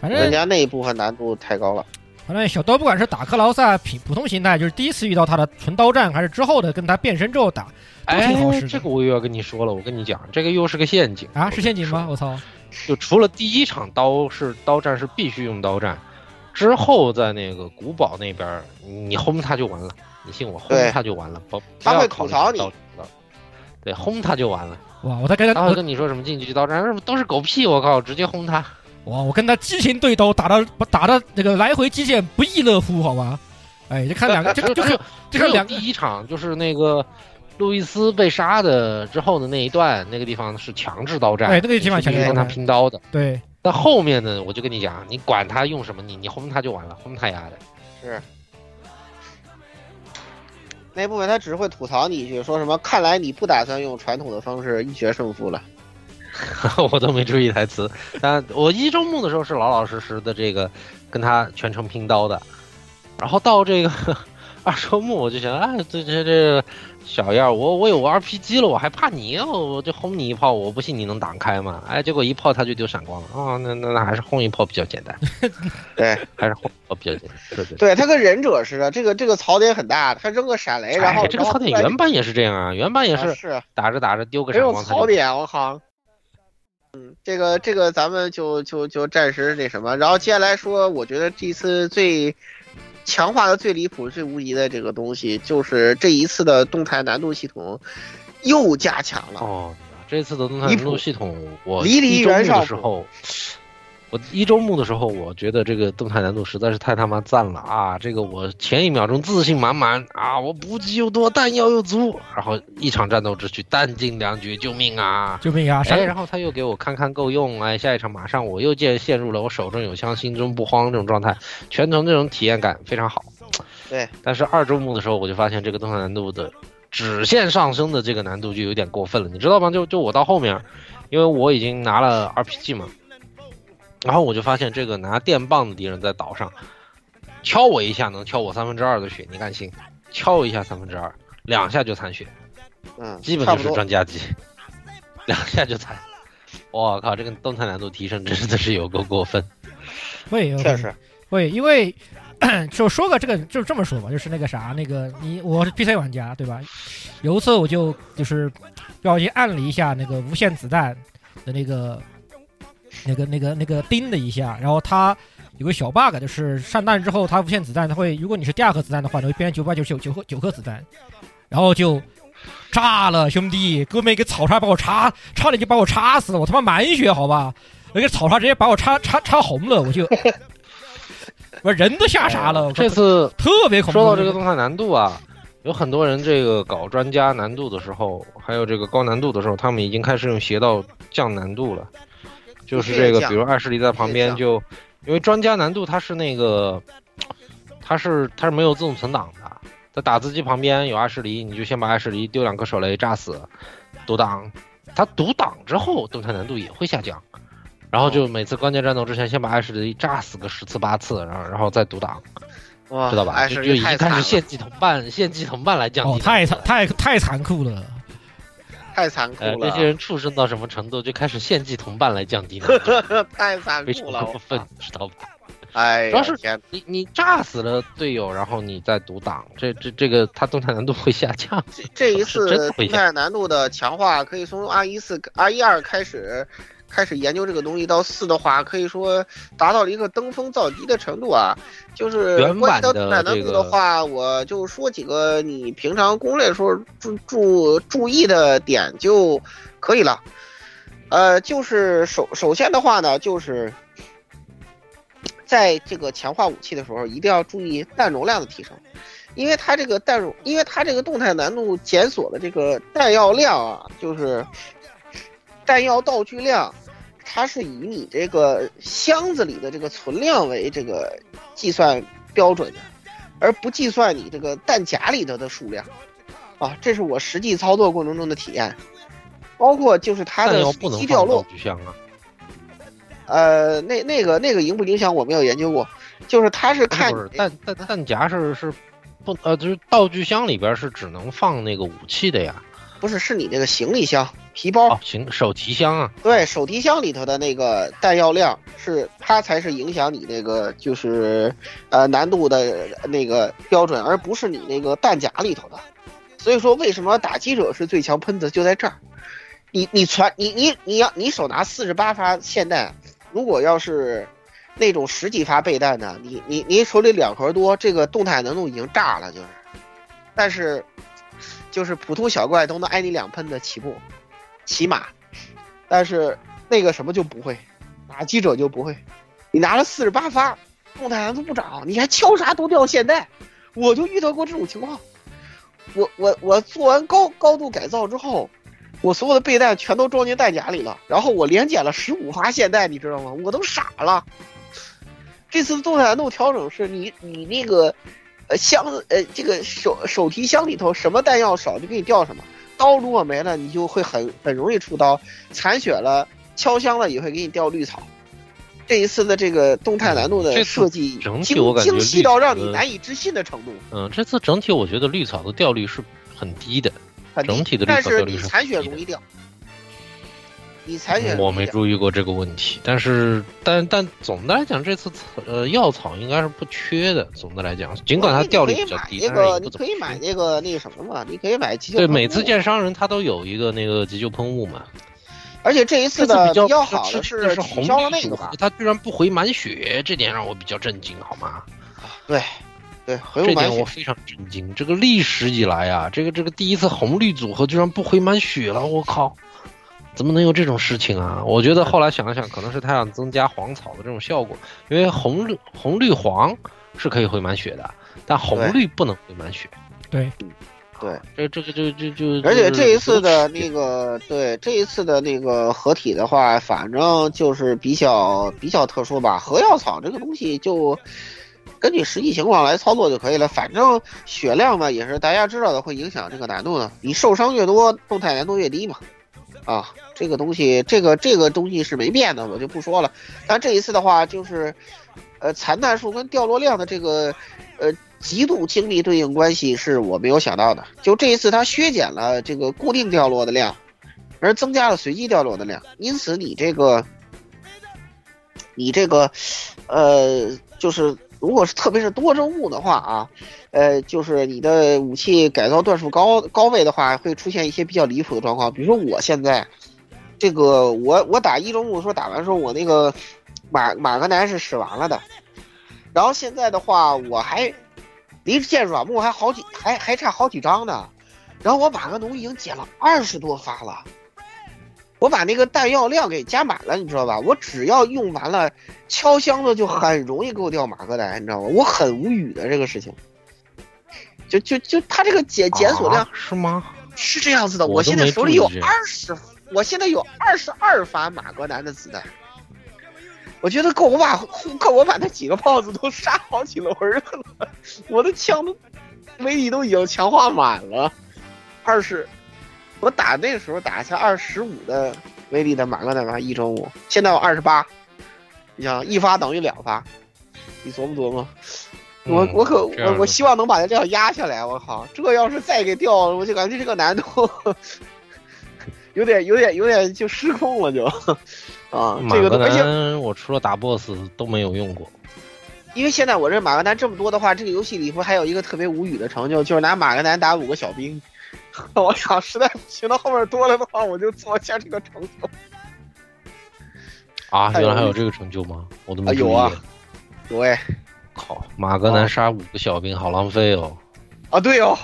反正人家那一部分难度太高了。反正小刀不管是打克劳萨普普通形态，就是第一次遇到他的纯刀战，还是之后的跟他变身之后打，都挺好使的。这个我又要跟你说了，我跟你讲，这个又是个陷阱啊！是陷阱吗？我操！就除了第一场刀是刀战是必须用刀战，之后在那个古堡那边，你轰他就完了，你信我，轰他就完了，不他会吐槽你，对，轰他就完了。哇！我在跟他，他会跟你说什么竞技刀战，都是狗屁！我靠，直接轰他。哇！我跟他激情对刀，打到打到那个来回击剑不亦乐乎，好吧？哎，就看两个，就 就是就是两第一场就是那个路易斯被杀的之后的那一段，那个地方是强制刀战，对，那个地方强制跟他拼刀的。对，但后面呢，我就跟你讲，你管他用什么，你你轰他就完了，轰他丫的。是。那部分他只会吐槽你一句，说什么？看来你不打算用传统的方式一决胜负了。我都没注意台词，但我一周目的时候是老老实实的这个跟他全程拼刀的，然后到这个 二周目我就想，哎，这这这小样，我我有 RPG 了，我还怕你？我就轰你一炮，我不信你能挡开吗？哎，结果一炮他就丢闪光了，啊，那那那 还是轰一炮比较简单，对，还是轰炮比较简单，对对对，他跟忍者似的，这个这个槽点很大，他扔个闪雷，然后这个槽点原版也是这样啊，原版也是是打着打着丢个闪光，槽点，我靠。嗯，这个这个咱们就就就暂时那什么，然后接下来说，我觉得这次最强化的最离谱、最无敌的这个东西，就是这一次的动态难度系统又加强了。哦，这次的动态难度系统，我离离原上的时候。我一周目的时候，我觉得这个动态难度实在是太他妈赞了啊！这个我前一秒钟自信满满啊，我补给又多，弹药又足，然后一场战斗只需弹尽粮绝，救命啊！救命啊！哎，然后他又给我看看够用，哎，下一场马上我又见陷入了我手中有枪，心中不慌这种状态，全程这种体验感非常好。对，但是二周目的时候，我就发现这个动态难度的直线上升的这个难度就有点过分了，你知道吗？就就我到后面，因为我已经拿了 RPG 嘛。然后我就发现，这个拿电棒的敌人在岛上敲我一下，能敲我三分之二的血，你敢信？敲我一下三分之二，两下就残血，嗯，基本就是专家级，两下就残。我靠，这个动态难度提升真的是有够过分。会，确实会，因为就说个这个，就这么说吧，就是那个啥，那个你我是 PC 玩家对吧？有一次我就就是不小心按了一下那个无限子弹的那个。那个、那个、那个叮的一下，然后它有个小 bug，就是上弹之后，它无限子弹，它会，如果你是第二颗子弹的话，它会变成九百九十九九颗九颗子弹，然后就炸了，兄弟，哥们一个草叉把我插，差点就把我插死了，我他妈满血，好吧，那个草叉直接把我插插插红了，我就，我人都吓傻了。这次特别恐怖。说到这个动态难度啊，有很多人这个搞专家难度的时候，还有这个高难度的时候，他们已经开始用邪道降难度了。就是这个，比如二十里在旁边，就因为专家难度它是那个，它是它是没有自动存档的，在打字机旁边有二十里，你就先把二十里丢两颗手雷炸死，读档，它读档之后动态难度也会下降，然后就每次关键战斗之前先把二十里炸死个十次八次，然后然后再读档，知道吧？就就已经开始献祭同伴，献祭同伴来降低，太残太太残酷了。太残酷了！这些人畜生到什么程度，就开始献祭同伴来降低 太残酷了，过分，知道吧？哎，主要是你你炸死了队友，然后你再独挡，这这这个他动态难度会下降。这一次动态难度的强化，可以从 R 一四、R 一二开始。开始研究这个东西到四的话，可以说达到了一个登峰造极的程度啊。就是关于到动态难度的话，我就说几个你平常攻略时候注注注意的点就可以了。呃，就是首首先的话呢，就是在这个强化武器的时候，一定要注意弹容量的提升。因为它这个弹入，因为它这个动态难度检索的这个弹药量啊，就是弹药道具量，它是以你这个箱子里的这个存量为这个计算标准的，而不计算你这个弹夹里头的数量。啊，这是我实际操作过程中的体验，包括就是它的不能掉落具箱啊。呃，那那个那个影不影响我没有研究过，就是它是看弹弹弹夹是是不呃，就是道具箱里边是只能放那个武器的呀。不是，是你那个行李箱、皮包、哦、行手提箱啊。对，手提箱里头的那个弹药量是它才是影响你那个就是呃难度的那个标准，而不是你那个弹夹里头的。所以说，为什么打击者是最强喷子就在这儿？你你传你你你要你手拿四十八发霰弹，如果要是那种十几发备弹的，你你你手里两盒多，这个动态难度已经炸了，就是。但是，就是普通小怪都能挨你两喷的起步，骑马。但是那个什么就不会，打击者就不会。你拿了四十八发，动态难度不涨，你还敲啥都掉现代，我就遇到过这种情况。我我我做完高高度改造之后，我所有的备弹全都装进弹夹里了，然后我连捡了十五发现代，你知道吗？我都傻了。这次动态难度调整是你你那个，呃箱子呃这个手手提箱里头什么弹药少就给你掉什么，刀如果没了你就会很很容易出刀，残血了敲箱了也会给你掉绿草。这一次的这个动态难度的设计，整体我感觉精细到让你难以置信的程度。嗯，这次整体我觉得绿草的掉率是很低的，整体的绿草掉率是残血容易掉。你残血我没注意过这个问题，但是但但总的来讲，这次呃药草应该是不缺的。总的来讲，尽管它掉率比较低，那个你可以买那个那个什么嘛，你可以买急救。对，每次见商人他都有一个那个急救喷雾嘛。而且这一次的比较好的是是红消了那个吧，他居然不回满血，这点让我比较震惊，好吗？对，对，这点我非常震惊。这个历史以来啊，这个这个第一次红绿组合居然不回满血了，我靠！怎么能有这种事情啊？我觉得后来想了想，可能是他想增加黄草的这种效果，因为红绿红绿黄是可以回满血的，但红绿不能回满血。对。对，这这个就就就，而且这一次的那个，对这一次的那个合体的话，反正就是比较比较特殊吧。合药草这个东西就根据实际情况来操作就可以了。反正血量嘛，也是大家知道的，会影响这个难度的。你受伤越多，动态难度越低嘛。啊，这个东西，这个这个东西是没变的，我就不说了。但这一次的话，就是呃，残弹数跟掉落量的这个呃。极度精密对应关系是我没有想到的。就这一次，它削减了这个固定掉落的量，而增加了随机掉落的量。因此，你这个，你这个，呃，就是如果是特别是多生物的话啊，呃，就是你的武器改造段数高高位的话，会出现一些比较离谱的状况。比如说，我现在这个，我我打一中物说打完时候，我那个马马格南是使完了的，然后现在的话，我还。离见软木还好几，还还差好几张呢，然后我马格农已经减了二十多发了，我把那个弹药量给加满了，你知道吧？我只要用完了，敲箱子就很容易给我掉马格南，你知道吗？我很无语的这个事情，就就就他这个检检索量是吗？是这样子的，我现在手里有二十，我现在有二十二发马格南的子弹。我觉得够我把够我把那几个炮子都杀好几轮了，我的枪都威力都已经强化满了。二十，我打那个时候打下二十五的威力的马格南一中五，现在我二十八。你想一发等于两发，你琢磨琢磨。我我可我我希望能把它这样压下来。我靠，这要是再给掉，我就感觉这个难度 有点有点有点就失控了就。啊，这个而且我除了打 BOSS 都没有用过，因为现在我这马格南这么多的话，这个游戏里头还有一个特别无语的成就，就是拿马格南打五个小兵。我想实在不行，到后面多了的话，我就做一下这个成就。啊，原来还有这个成就吗？我都没有啊。有哎，靠，马格南杀五个小兵，好浪费哦。啊，对哦，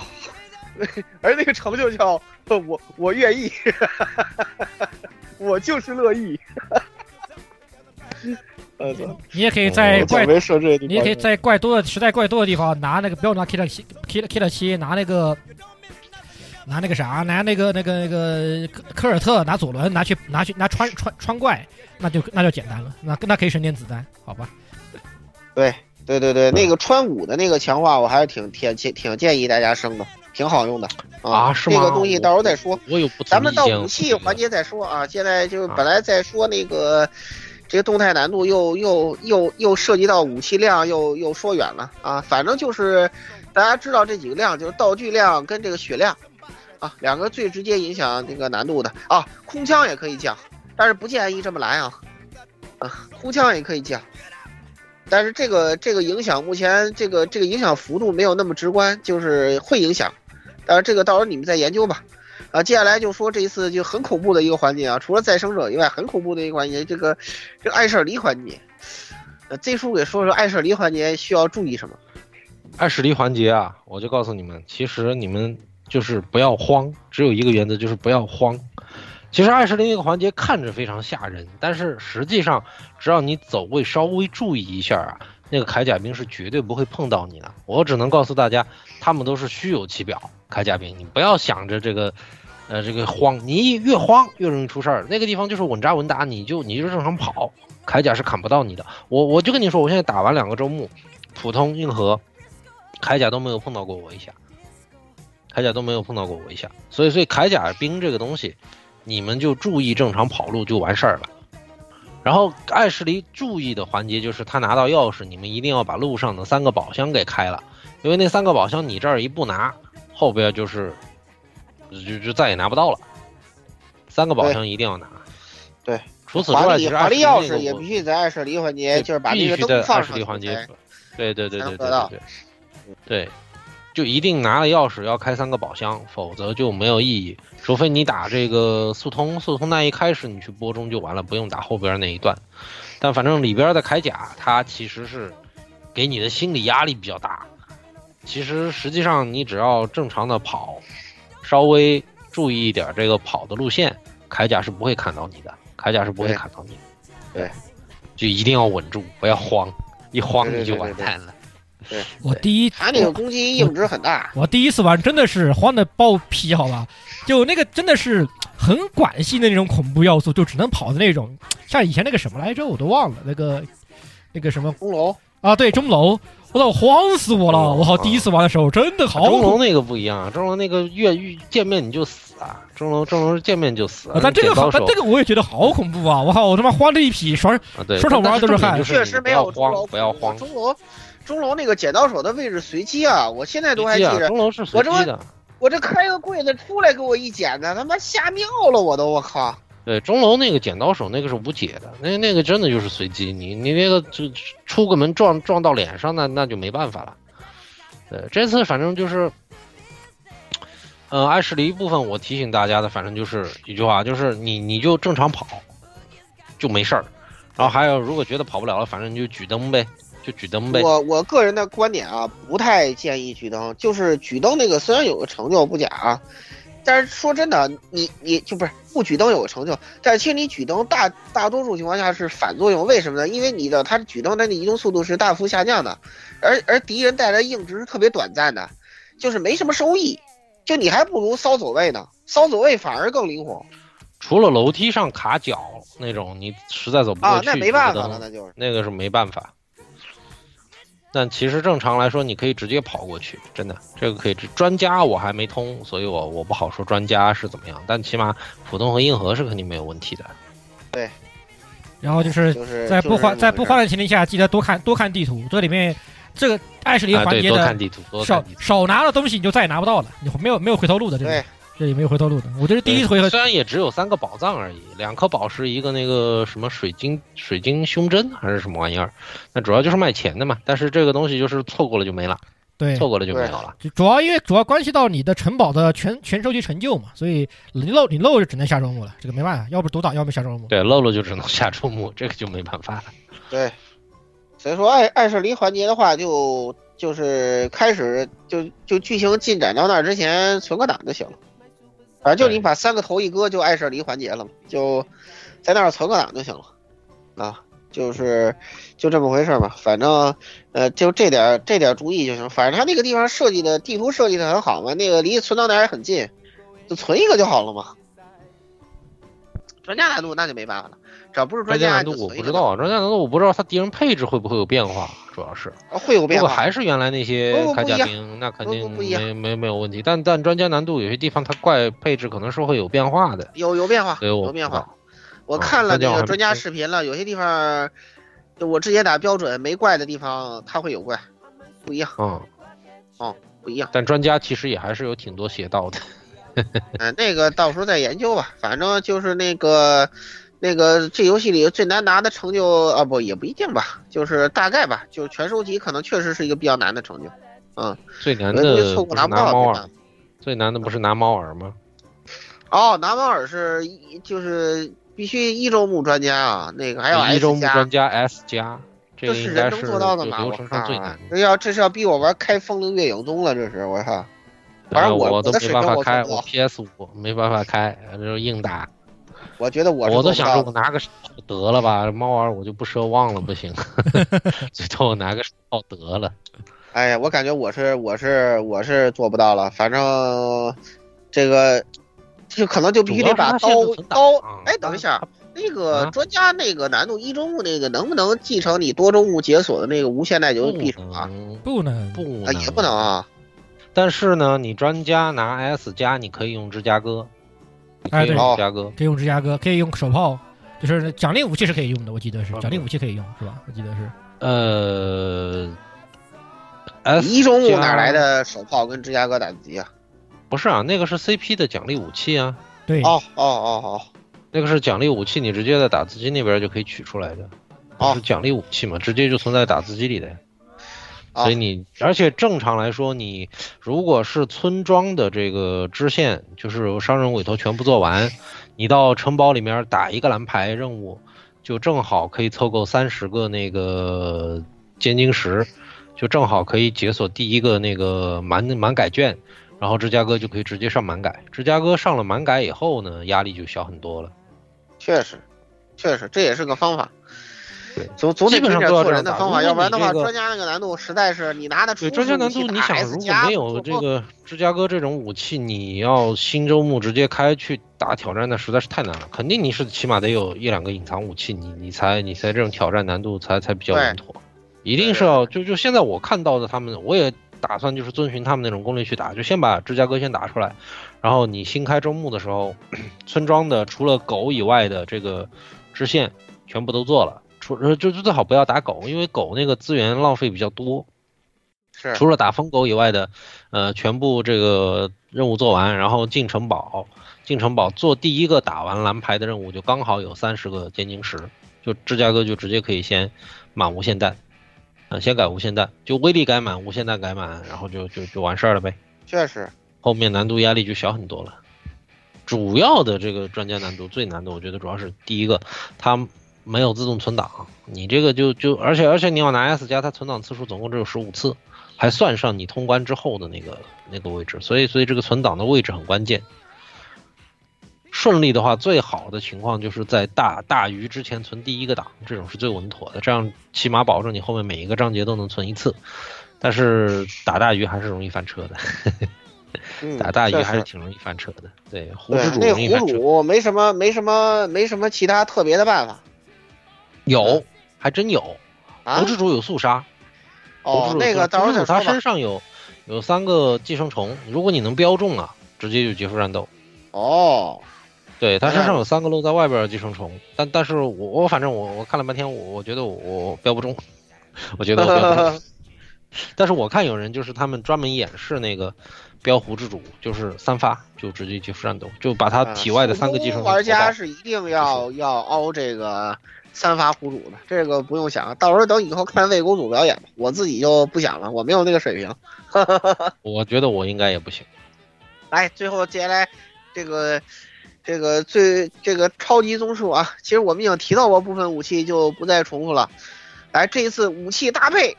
而那个成就叫我我愿意。我就是乐意，你也可以在怪，你也可以在怪多的实在怪多的地方拿那个不要拿 K 了 K 了 K 了七，拿那个拿那个啥，拿那个那个那个科科尔特，拿左轮拿去拿去拿穿穿穿怪，那就那就简单了，那那可以省点子弹，好吧？对对对对，那个穿五的那个强化，我还是挺挺挺挺建议大家升的，挺好用的啊。是吗？这个东西到时候再说。我有不咱们到武器环节再说啊。现在就本来在说那个。这个动态难度又又又又涉及到武器量，又又说远了啊！反正就是大家知道这几个量，就是道具量跟这个血量啊，两个最直接影响那个难度的啊。空枪也可以降，但是不建议这么来啊啊！空枪也可以降，但是这个这个影响目前这个这个影响幅度没有那么直观，就是会影响，但是这个到时候你们再研究吧。啊，接下来就说这一次就很恐怖的一个环节啊，除了再生者以外，很恐怖的一个环节，这个这个艾舍离环节。呃，Z 叔给说说艾舍离环节需要注意什么？艾舍离环节啊，我就告诉你们，其实你们就是不要慌，只有一个原则，就是不要慌。其实艾舍离那个环节看着非常吓人，但是实际上只要你走位稍微注意一下啊，那个铠甲兵是绝对不会碰到你的。我只能告诉大家，他们都是虚有其表。铠甲兵，你不要想着这个。呃，这个慌，你越慌越容易出事儿。那个地方就是稳扎稳打，你就你就正常跑，铠甲是砍不到你的。我我就跟你说，我现在打完两个周目，普通硬核，铠甲都没有碰到过我一下，铠甲都没有碰到过我一下。所以，所以铠甲兵这个东西，你们就注意正常跑路就完事儿了。然后艾什离注意的环节就是他拿到钥匙，你们一定要把路上的三个宝箱给开了，因为那三个宝箱你这儿一不拿，后边就是。就就再也拿不到了，三个宝箱一定要拿。对，除此之外，其实华丽钥匙也必须在艾舍离环节，就是把那个灯放上。环节。对对对对对对对。对，就一定拿了钥匙要开三个宝箱，否则就没有意义。除非你打这个速通，速通那一开始你去播中就完了，不用打后边那一段。但反正里边的铠甲，它其实是给你的心理压力比较大。其实实际上你只要正常的跑。稍微注意一点这个跑的路线，铠甲是不会砍到你的，铠甲是不会砍到你的。对，就一定要稳住，不要慌，一慌你就完蛋了。对，我第一，他那个攻击硬值很大。我第一次玩真的是慌的爆皮，好吧？就那个真的是很管系的那种恐怖要素，就只能跑的那种，像以前那个什么来着，我都忘了，那个那个什么钟楼啊，对，钟楼。我操，慌死我了！我靠，第一次玩的时候真的好。钟楼那个不一样，钟楼那个越狱见面你就死啊！钟楼钟楼见面就死。但这个好，但这个我也觉得好恐怖啊！我靠，我他妈慌的一匹，双双手玩都是汗。确实没有慌，不要慌。钟楼钟楼那个剪刀手的位置随机啊！我现在都还记着。钟楼是随机的。我这开个柜子出来给我一剪的，他妈吓尿了我都！我靠。对钟楼那个剪刀手那个是无解的，那那个真的就是随机，你你那个就出个门撞撞到脸上，那那就没办法了。对，这次反正就是，呃，艾什离部分我提醒大家的，反正就是一句话，就是你你就正常跑，就没事儿。然后还有，如果觉得跑不了了，反正你就举灯呗，就举灯呗。我我个人的观点啊，不太建议举灯，就是举灯那个虽然有个成就不假。但是说真的，你你就不是不举灯有个成就，但是其实你举灯大大多数情况下是反作用，为什么呢？因为你的它举灯它的移动速度是大幅下降的，而而敌人带来硬直是特别短暂的，就是没什么收益，就你还不如骚走位呢，骚走位反而更灵活。除了楼梯上卡脚那种，你实在走不过去，啊，那没办法了，那就是那个是没办法。但其实正常来说，你可以直接跑过去，真的，这个可以。专家我还没通，所以我我不好说专家是怎么样。但起码普通和硬核是肯定没有问题的。对。然后就是在不慌在不慌的前提下，记得多看多看地图。这里面这个艾什离环节的少少拿了东西，你就再也拿不到了。你没有没有回头路的这个。这也没有回头路的，我这是第一回合。虽然也只有三个宝藏而已，两颗宝石，一个那个什么水晶水晶胸针还是什么玩意儿，那主要就是卖钱的嘛。但是这个东西就是错过了就没了，对，错过了就没有了。主要因为主要关系到你的城堡的全全收集成就嘛，所以你漏你漏就只能下周末了，这个没办法，要不独挡，要不下周末。对，漏了就只能下周末，这个就没办法了。对，所以说艾艾舍离环节的话，就就是开始就就剧情进展到那儿之前存个档就行了。反正就你把三个头一搁，就艾舍离环节了嘛，就在那儿存个档就行了，啊，就是就这么回事嘛。反正呃，就这点这点注意就行。反正他那个地方设计的地图设计的很好嘛，那个离存档点也很近，就存一个就好了嘛。专家难度那就没办法了，只要不是专家家难度我不知道啊，专家难度我不知道他敌人配置会不会有变化，主要是会有变化。如果还是原来那些铠甲兵，那肯定没没没有问题。但但专家难度有些地方它怪配置可能是会有变化的，有有变化，有变化。我看了那个专家视频了，有些地方就我之前打标准没怪的地方，它会有怪，不一样。嗯，哦，不一样。但专家其实也还是有挺多邪道的。嗯，那个到时候再研究吧。反正就是那个，那个这游戏里最难拿的成就啊，不也不一定吧，就是大概吧，就是全收集可能确实是一个比较难的成就。嗯，最难的错过拿猫耳，最难的不是拿猫耳吗？哦，拿猫耳是就是必须一周目专家啊，那个还有 S 加。一周目专家 S 加，这是人能做到的吗？流程上最难。这要这是要逼我玩开风铃月影宗了，这是我操。反正我都没办法开，我 PS 五没办法开，就硬打。我觉得我我都想着我拿个得了吧，猫儿我就不奢望了，不行，最多我拿个炮得了。哎呀，我感觉我是我是我是做不到了，反正这个就可能就必须得把刀刀。哎，等一下，那个专家那个难度一周目那个能不能继承你多周目解锁的那个无限耐久匕首啊？不能，不啊，也不能啊。但是呢，你专家拿 S 加，你可以用芝加哥，哎，对，芝加哥可以用芝加哥，可以用手炮，就是奖励武器是可以用的，我记得是奖励武器可以用，是吧？我记得是。呃，一中目哪来的手炮跟芝加哥打字机啊？不是啊，那个是 CP 的奖励武器啊。对。哦哦哦哦，那个是奖励武器，你直接在打字机那边就可以取出来的。哦。是奖励武器嘛，直接就存在打字机里的。所以你，而且正常来说，你如果是村庄的这个支线，就是商人委托全部做完，你到城堡里面打一个蓝牌任务，就正好可以凑够三十个那个尖晶石，就正好可以解锁第一个那个满满改卷，然后芝加哥就可以直接上满改。芝加哥上了满改以后呢，压力就小很多了。确实，确实这也是个方法。对，总总得点做人的方法，要不然的话，专家那个难度实在是你拿的。对，专家难度，你想如果没有这个芝加哥这种武器，你要新周目直接开去打挑战，那实在是太难了。肯定你是起码得有一两个隐藏武器，你你才你才这种挑战难度才才比较稳妥。一定是要就就现在我看到的他们，我也打算就是遵循他们那种攻略去打，就先把芝加哥先打出来，然后你新开周目的时候，村庄的除了狗以外的这个支线全部都做了。除就就最好不要打狗，因为狗那个资源浪费比较多。是除了打疯狗以外的，呃，全部这个任务做完，然后进城堡，进城堡做第一个打完蓝牌的任务，就刚好有三十个尖晶石，就芝加哥就直接可以先满无限弹，啊，先改无限弹，就威力改满，无限弹改满，然后就就就完事儿了呗。确实，后面难度压力就小很多了。主要的这个专家难度最难的，我觉得主要是第一个，它。没有自动存档，你这个就就而且而且你要拿 S 加，它存档次数总共只有十五次，还算上你通关之后的那个那个位置，所以所以这个存档的位置很关键。顺利的话，最好的情况就是在大大鱼之前存第一个档，这种是最稳妥的，这样起码保证你后面每一个章节都能存一次。但是打大鱼还是容易翻车的，打大鱼还是挺容易翻车的。对，胡之主那胡主没什么没什么没什么其他特别的办法。有，还真有，猴之主有速杀。哦，那个到时候他身上有有三个寄生虫，如果你能标中啊，直接就结束战斗。哦，对他身上有三个露在外边的寄生虫，但但是我我反正我我看了半天，我我觉得我标不中，我觉得我标不中。但是我看有人就是他们专门演示那个标胡之主，就是三发就直接结束战斗，就把他体外的三个寄生虫。玩家是一定要要凹这个。三发胡主的这个不用想，到时候等以后看魏公主表演吧。我自己就不想了，我没有那个水平。我觉得我应该也不行。来，最后接下来这个这个最这个超级综述啊，其实我们已经提到过部分武器，就不再重复了。来，这一次武器搭配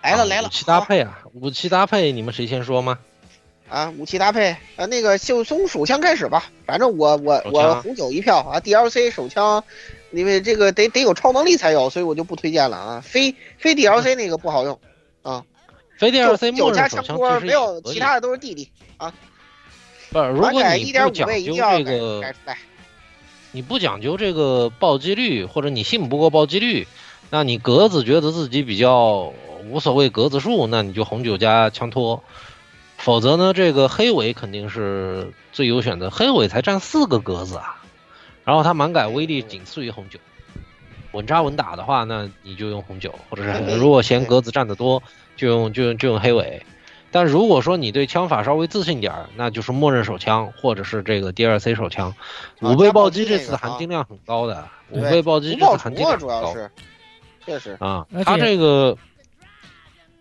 来了来了。武器搭配啊，武器搭配，你们谁先说吗？啊，武器搭配啊，那个就从手枪开始吧。反正我我我红酒一票啊，DLC 手枪。因为这个得得有超能力才有，所以我就不推荐了啊。非非 DLC 那个不好用啊，非 DLC 就默认手枪加枪托，没有其他的都是弟弟啊。不是，如果你不讲究倍一定要这个。你不讲究这个暴击率，或者你信不过暴击率，那你格子觉得自己比较无所谓格子数，那你就红酒加枪托。否则呢，这个黑尾肯定是最优选的，黑尾才占四个格子啊。然后它满改威力仅次于红酒，稳扎稳打的话，那你就用红酒，或者是如果嫌格子占得多，就用就用就用黑尾。但如果说你对枪法稍微自信点儿，那就是默认手枪或者是这个 DLC 手枪。五倍暴击这次含金量很高的，五倍暴击这次含金量主很高要是，确实啊而且。它这个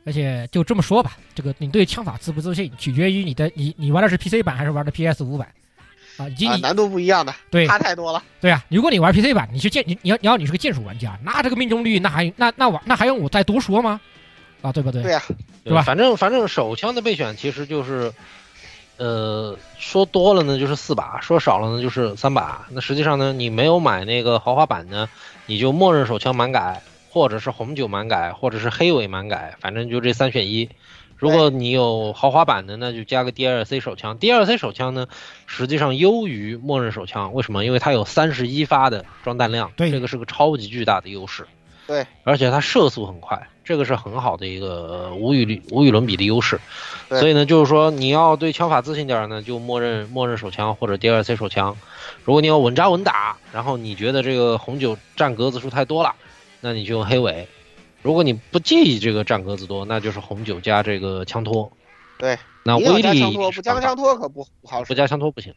而且就这么说吧，这个你对枪法自不自信，取决于你的你你玩的是 PC 版还是玩的 PS 五版啊，以及你、啊难度不一样的，对差太多了。对啊，如果你玩 PC 版，你是剑你你要你要你是个剑术玩家，那这个命中率那还那那我那还用我再多说吗？啊，对不对？对呀、对吧反正反正手枪的备选其实就是，呃，说多了呢就是四把，说少了呢就是三把。那实际上呢，你没有买那个豪华版呢，你就默认手枪满改，或者是红酒满改，或者是黑尾满改，反正就这三选一。如果你有豪华版的，那就加个 DLC 手枪。DLC 手枪呢，实际上优于默认手枪，为什么？因为它有三十一发的装弹量，对这个是个超级巨大的优势。对，而且它射速很快，这个是很好的一个无与无与伦比的优势。对所以呢，就是说你要对枪法自信点儿呢，就默认默认手枪或者 DLC 手枪。如果你要稳扎稳打，然后你觉得这个红酒占格子数太多了，那你就用黑尾。如果你不介意这个占格子多，那就是红酒加这个枪托。对，那威力加枪托，不加枪托可不不好使。不加枪托不行。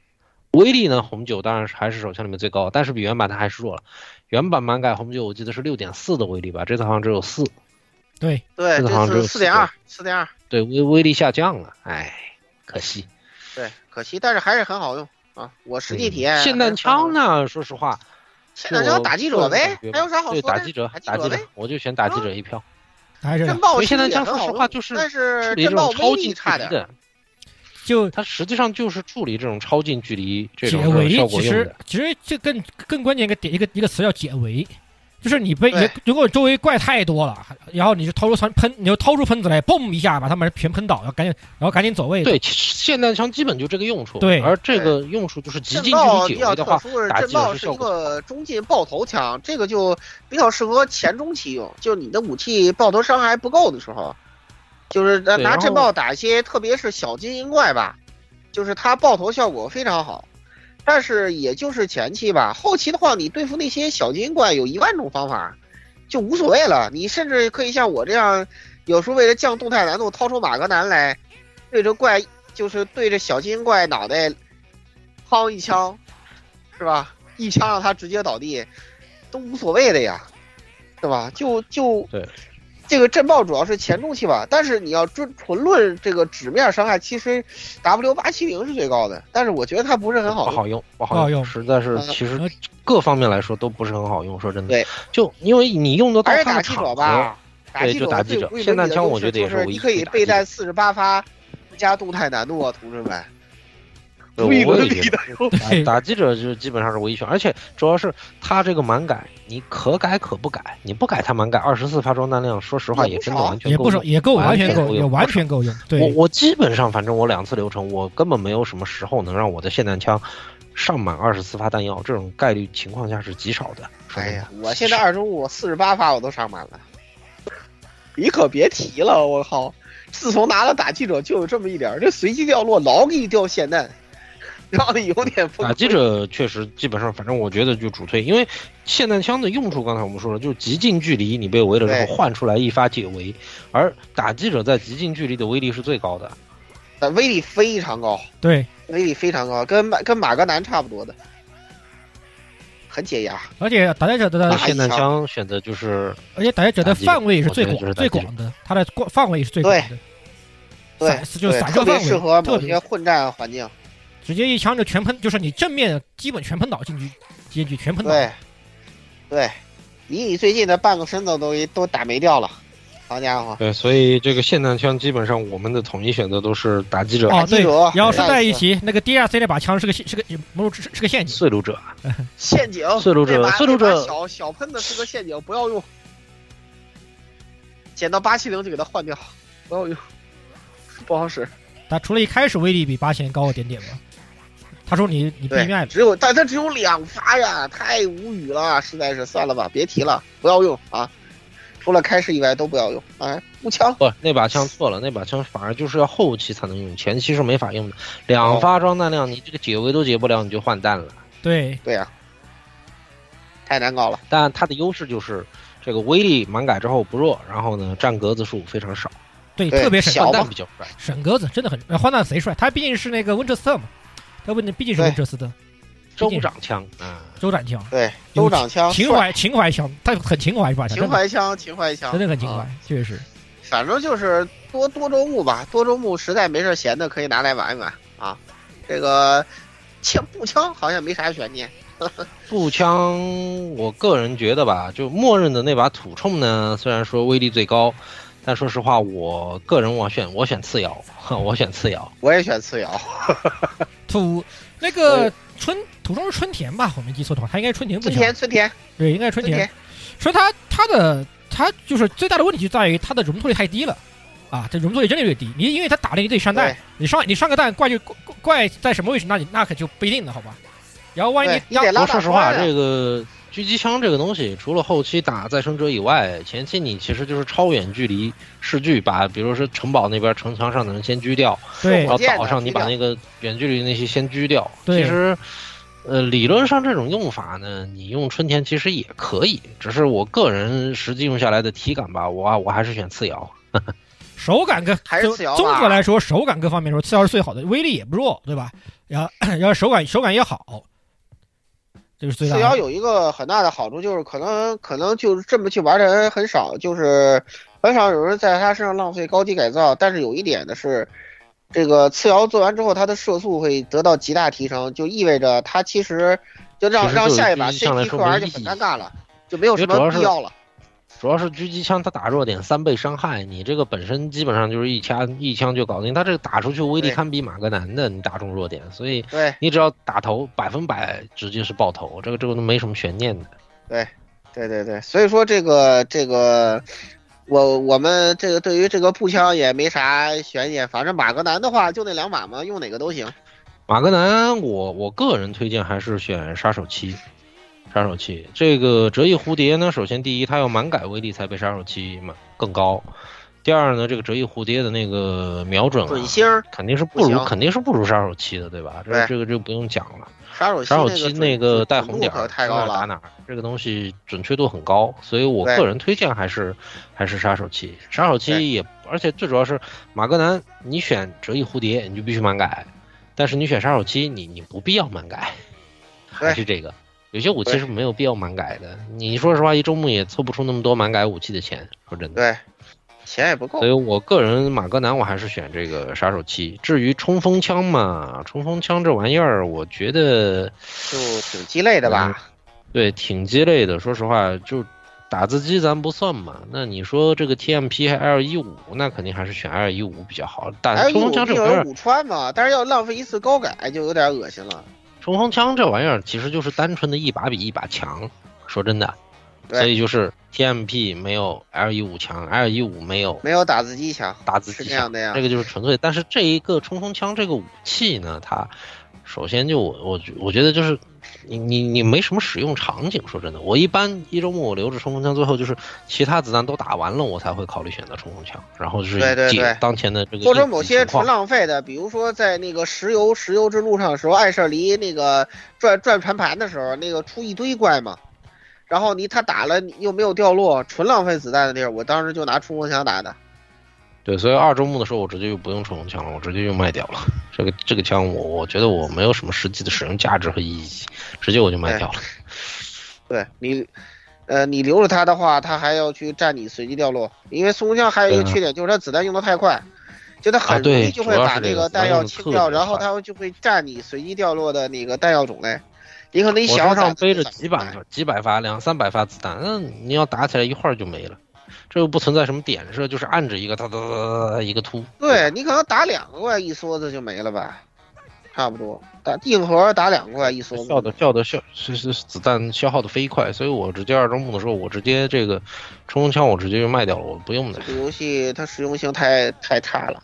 威力呢，红酒当然是还是手枪里面最高，但是比原版它还是弱了。原版满改红酒我记得是六点四的威力吧，这次好像只有四。对对，这个好像只有这次四点二，四点二，对威威力下降了，哎，可惜。对，可惜，但是还是很好用啊。我实际体验。霰弹枪？呢，说实话，霰弹枪打记者呗，还有啥好对，说的？打记者，打记者。，我就选打记者一票。还是震爆因为其实霰弹枪说实话就是但是处理这震爆威种超近距力差的，就它实际上就是处理这种超近距离这种效围其实果用的。其实这更更关键一个点一个一个词叫解围，就是你被对如果周围怪太多了，然后你就掏出喷喷，你就掏出喷子来，嘣一下把他们全喷倒，然后赶紧然后赶紧走位。对，其实霰弹枪基本就这个用处。对而这个用处就是极震近距离的话震爆是一。个中近爆头枪，这个就比较适合前中期用，就你的武器爆头伤害不够的时候，就是拿震爆打一些，特别是小精英怪吧，就是它爆头效果非常好。但是也就是前期吧，后期的话，你对付那些小精英怪有一万种方法，就无所谓了。你甚至可以像我这样，有时候为了降动态难度，掏出马格南来，对着怪就是对着小精英怪脑袋夯一枪，是吧？一枪让他直接倒地，都无所谓的呀，对吧？就就对，这个震爆主要是前中期吧，但是你要纯纯论这个纸面伤害，其实 W 八七零是最高的，但是我觉得它不是很好用。不好用，不不好用，实在是嗯其实各方面来说都不是很好用。说真的，对，就因为你用得到还是打记它的场合者吧，，打对记就打记者霰弹枪我觉得也就是是你可以备弹四十八发，加动态难度啊，同志们。对无与伦我也觉比的得打打记者就基本上是唯一选，而且主要是他这个满改，你可改可不改，你不改他满改二十四发装弹量，说实话也真的完全也不少，够用也够完全够，够也完全够用。对，我我基本上反正我两次流程，我根本没有什么时候能让我的霰弹枪上满二十四发弹药，这种概率情况下是极少的。哎呀，我现在二中五四十八发我都上满了，你可别提了，我靠！自从拿了打击者就有这么一点儿，这随机掉落老给你掉霰弹，让你有点崩溃打击者确实基本上，反正我觉得就主推，因为霰弹枪的用处刚才我们说了，就是极近距离你被围了之后换出来一发解围，而打击者在极近距离的威力是最高的。呃威力非常高，对，威力非常高，跟马跟马格南差不多的，很解压。而且打击者的打霰弹枪枪选择就是而且打击者的范围是最广最广的，它的广范围是最广的，对散就是对特别散射范围适合某特别些混战环境。直接一枪就全喷，就是你正面基本全喷倒进去，进去全喷倒。对，对，离你最近的半个身子都都打没掉了，好家伙，对，所以这个霰弹枪基本上我们的统一选择都是打击者。哦，对记者，然后顺带一再提，那个 DRC 那把枪是个是个某种是是个陷阱。碎炉者，陷阱，碎炉者把碎炉者小小喷的是个陷阱，不要用。捡到八七零就给它换掉，不要用，不好使。它除了一开始威力比八千高了点点嘛，他说你你避对免，只有但他只有两发呀，太无语了，实在是算了吧，别提了，不要用啊。除了开始以外都不要用啊！步枪不，那把枪错了，那把枪反而就是要后期才能用，前期是没法用的。两发装弹量，你这个解围都解不了，你就换弹了。对对呀、太难搞了。但它的优势就是这个威力满改之后不弱，然后呢占格子数非常少，对，对特别省弹比较帅。省格子，真的很呃换弹贼帅。他毕竟是那个温彻斯特嘛，他不毕竟是对。温彻斯特，州长枪啊，州长枪，对，有州长枪，情怀情怀枪，他很情怀一把枪，情怀枪，情怀枪，真的很情怀啊，确实。反正就是多多周目吧，多周目实在没事闲的可以拿来玩一玩啊。这个枪步枪好像没啥悬念，步枪，我个人觉得吧，就默认的那把土铳呢，虽然说威力最高，但说实话，我个人我选我选次摇，我选次摇。我也选次摇。土那个春土中是春田吧？我没记错的话，他应该春田步枪春田，，春田，对，应该是春田春田。，所以他他的他就是最大的问题就在于他的容错率太低了，啊，这容错率真的越低。你因为他打了你得上弹，你上你上个弹怪就怪怪在什么位置，那你那可就不一定了，好吧？然后万一对你让你说实话，这个狙击枪这个东西，除了后期打再生者以外，前期你其实就是超远距离视距，把比如说城堡那边城墙上的人先狙掉，然后岛上你把那个远距离那些先狙掉。其实。呃，理论上这种用法呢，你用春天其实也可以，只是我个人实际用下来的体感吧，我我还是选次摇。手感跟还是次摇综合来说，手感各方面说，次摇是最好的，威力也不弱，对吧？然后 然后手感手感也好，这是最大的。次摇有一个很大的好处，就是可能可能就是这么去玩的人很少，就是很少有人在他身上浪费高级改造。但是有一点的是，这个次摇做完之后，它的射速会得到极大提升，就意味着它其实就让让下一把狙击枪来 CP 说克玩就很尴尬了，就没有什么必要了。主要是狙击枪它打弱点三倍伤害，你这个本身基本上就是一枪一枪就搞定，它这个打出去威力堪比马格南的，你打中弱点，所以对你只要打头百分百直接是爆头，这个这个都没什么悬念的。对对对对，所以说这个这个。我我们这个对于这个步枪也没啥悬念，反正马格南的话就那两把嘛，用哪个都行。马格南，我我个人推荐还是选杀手七，杀手七这个折翼蝴蝶呢，首先第一它要满改威力才比杀手七嘛更高，第二呢这个折翼蝴蝶的那个瞄准、啊、准星肯定是不如肯定是不如杀手七的，对吧？这对这个就不用讲了。杀手杀手七七那个带红点可儿太高了，打哪儿，这个东西准确度很高，所以我个人推荐还是还是杀手七。杀手对。七也，而且最主要是马格南，你选折翼蝴蝶你就必须满改，但是你选杀手七，你你不必要满改，还是这个。有些武器是没有必要满改的，你说实话，一周目也凑不出那么多满改武器的钱，说真的。对，钱也不够所以。我个人马格南我还是选这个杀手七。至于冲锋枪嘛，冲锋枪这玩意儿，我觉得就挺鸡肋的吧？对，挺鸡肋的。说实话，就打字机咱不算嘛。那你说这个 TMP 还 L 一五，那肯定还是选 L 一五比较好。打冲锋枪这玩意儿，有人武穿嘛，但是要浪费一次高改就有点恶心了。冲锋枪这玩意儿其实就是单纯的一把比一把强。说真的，所以就是 TMP 没有 L 一五强，L 一五没有没有打字机强，打字机强是这样的呀这个就是纯粹。但是这一个冲锋枪这个武器呢，它首先就我我我觉得就是你你你没什么使用场景。说真的，我一般一周目我留着冲锋枪，最后就是其他子弹都打完了，我才会考虑选择冲锋枪，然后就是解对对对当前的这个或者某些纯。浪费的，比如说在那个石油石油之路上的时候，艾舍离那个转转盘盘的时候，那个出一堆怪嘛，然后你他打了你又没有掉落，纯浪费子弹的地儿，我当时就拿冲锋枪打的。对，所以二周目的时候我直接就不用冲锋枪了，我直接就卖掉了。这个这个枪我我觉得我没有什么实际的使用价值和意义，直接我就卖掉了。对你，呃，你留着它的话，它还要去占你随机掉落，因为冲锋枪还有一个缺点，就是它子弹用的太快，就它很容易就会把那个弹药清掉，然后快它就会占你随机掉落的那个弹药种类。你可能一我小身上背着几百、几百发、两三百发子弹，那你要打起来一会儿就没了。这又不存在什么点射，就是按着一个哒哒哒哒一个突。对你可能打两个怪一梭子就没了吧，差不多打硬核打两个怪一梭子。效的效的效是是子弹消耗的飞快，所以我直接二周目的时候，我直接这个冲锋枪我直接就卖掉了，我不用的。这个游戏它实用性太太差了。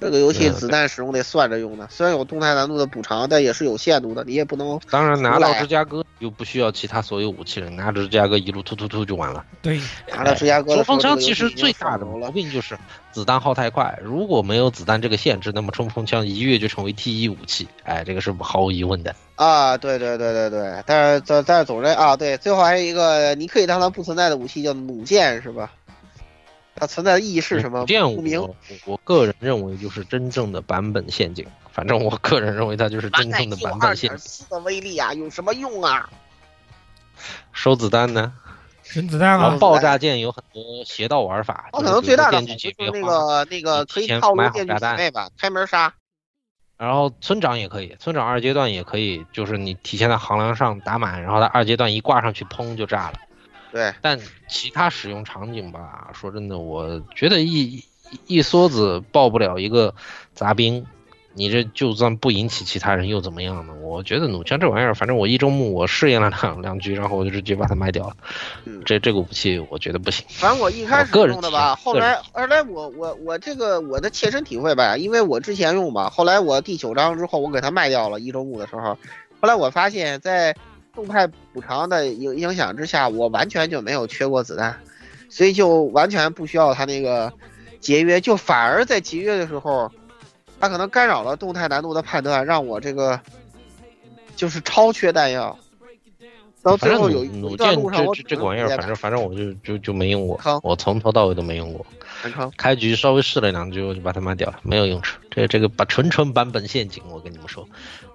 这个游戏子弹使用得算着用的，虽然有动态难度的补偿，但也是有限度的，你也不能。当然拿到芝加哥就不需要其他所有武器了，拿着芝加哥一路突突突就完了。对，拿到芝加哥。冲锋枪其实最大的毛病就是子弹耗太快，如果没有子弹这个限制，那么冲锋枪一跃就成为 T 一武器。哎，这个是毫无疑问的。啊，对对对对对，但是但但是总之啊，对，最后还有一个你可以当它不存在的武器叫弩箭，是吧？它存在的意义是什么？不明。我个人认为就是真正的版本陷阱。反正我个人认为它就是真正的版本陷阱。四的威力啊，有什么用啊？收子弹呢？收子弹啊！爆炸剑有很多邪道玩法。我可能最大的就是那个那个可以套路电锯姐妹吧，开门杀。然后村长也可以，村长二阶段也可以，就是你提前在行梁上打满，然后他二阶段一挂上去，砰就炸了。对，但其他使用场景吧，说真的，我觉得一一梭子爆不了一个杂兵，你这就算不引起其他人又怎么样呢？我觉得弩枪这玩意儿，反正我一周目我试验了两两局，然后我就直接把它卖掉了。这这个武器我觉得不行。反正我一开始用的吧，后来后来我我我这个我的切身体会吧，因为我之前用吧，后来我第九章之后我给它卖掉了，一周目的时候，后来我发现，在动态补偿的影影响之下，我完全就没有缺过子弹，所以就完全不需要他那个节约，就反而在节约的时候，他可能干扰了动态难度的判断，让我这个就是超缺弹药。到最后有弩箭这这个玩意儿，反正反正我就就就没用过，我从头到尾都没用过。开局稍微试了两局，我就把它卖掉了，没有用处。这这个把纯纯版本陷阱，我跟你们说。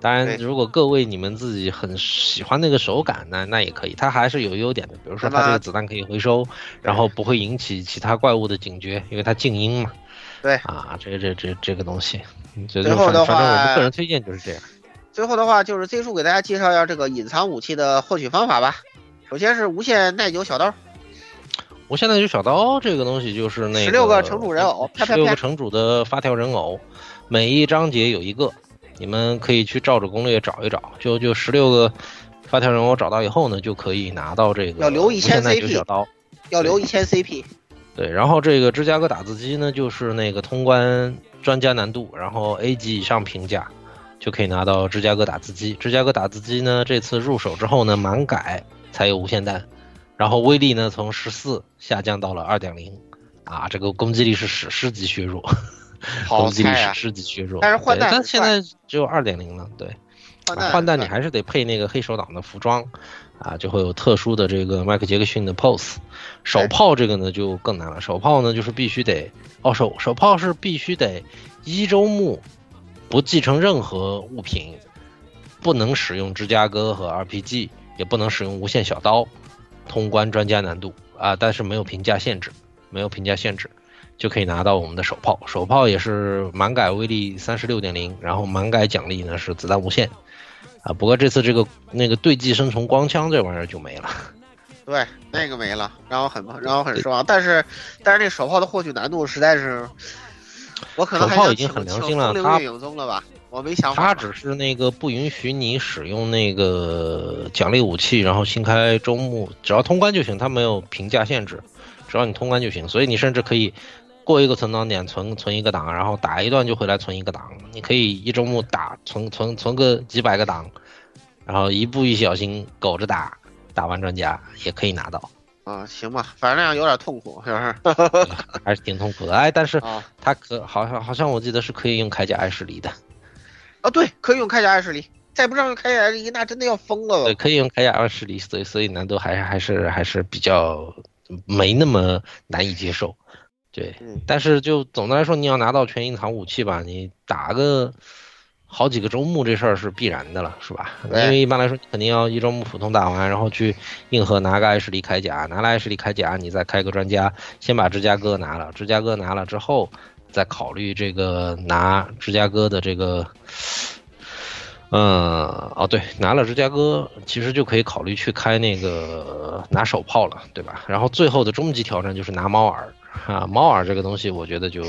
当然，如果各位你们自己很喜欢那个手感，那那也可以。它还是有优点的，比如说它这个子弹可以回收，然后不会引起其他怪物的警觉，因为它静音嘛。对啊，这这这这个东西，最后的话，反正我们个人推荐就是这样。最后的话，就是 Z 叔给大家介绍一下这个隐藏武器的获取方法吧。首先是无限耐久小刀。无限耐久小刀这个东西就是那十六个城主人偶，十六个城主的发条人偶，每一章节有一个，你们可以去照着攻略找一找。就就十六个发条人偶找到以后呢，就可以拿到这个要留一千 CP 小刀，要留一千 CP。对，然后这个芝加哥打字机呢，就是那个通关专家难度，然后 A 级以上评价。就可以拿到芝加哥打字机。芝加哥打字机呢，这次入手之后呢，满改才有无限弹，然后威力呢从十四下降到了二点零，啊，这个攻击力是史诗级削弱，攻击力史诗级削弱。但是换弹，但现在只有二点零了。对，换弹你还是得配那个黑手党的服装，啊，就会有特殊的这个麦克杰克逊的 pose。手炮这个呢就更难了，手炮呢就是必须得，哦手手炮是必须得一周目。不继承任何物品，不能使用芝加哥和 RPG，也不能使用无限小刀，通关专家难度啊！但是没有评价限制，没有评价限制，就可以拿到我们的手炮。手炮也是满改威力三十六点零，然后满改奖励呢是子弹无限啊。不过这次这个那个对寄生虫光枪这玩意儿就没了，对，那个没了，让我很让我很失望。但是但是那手炮的获取难度实在是。我可能手炮已经很良心了，他了吧？我没想他只是那个不允许你使用那个奖励武器，然后新开周目，只要通关就行，他没有评价限制，只要你通关就行。所以你甚至可以过一个存档点存存一个档，然后打一段就回来存一个档。你可以一周目打存存存个几百个档，然后一步一小心苟着打，打完专家也可以拿到。啊，行吧，反正那样有点痛苦，是不是？还是挺痛苦的。哎，但是它可好像好像我记得是可以用铠甲艾什里的。啊，对，可以用铠甲艾什里，再不上用铠甲艾什里，那真的要疯了。对，可以用铠甲艾什离，所以所以难度还还是还是比较没那么难以接受。对，但是就总的来说，你要拿到全隐藏武器吧，你打个。好几个周目这事儿是必然的了，是吧？因为一般来说，你肯定要一周目普通打完，然后去硬核拿个艾什利铠甲，拿了艾什利铠甲，你再开个专家，先把芝加哥拿了，芝加哥拿了之后，再考虑这个拿芝加哥的这个，嗯，哦对，拿了芝加哥，其实就可以考虑去开那个拿手炮了，对吧？然后最后的终极挑战就是拿猫耳 啊，猫耳这个东西我觉得就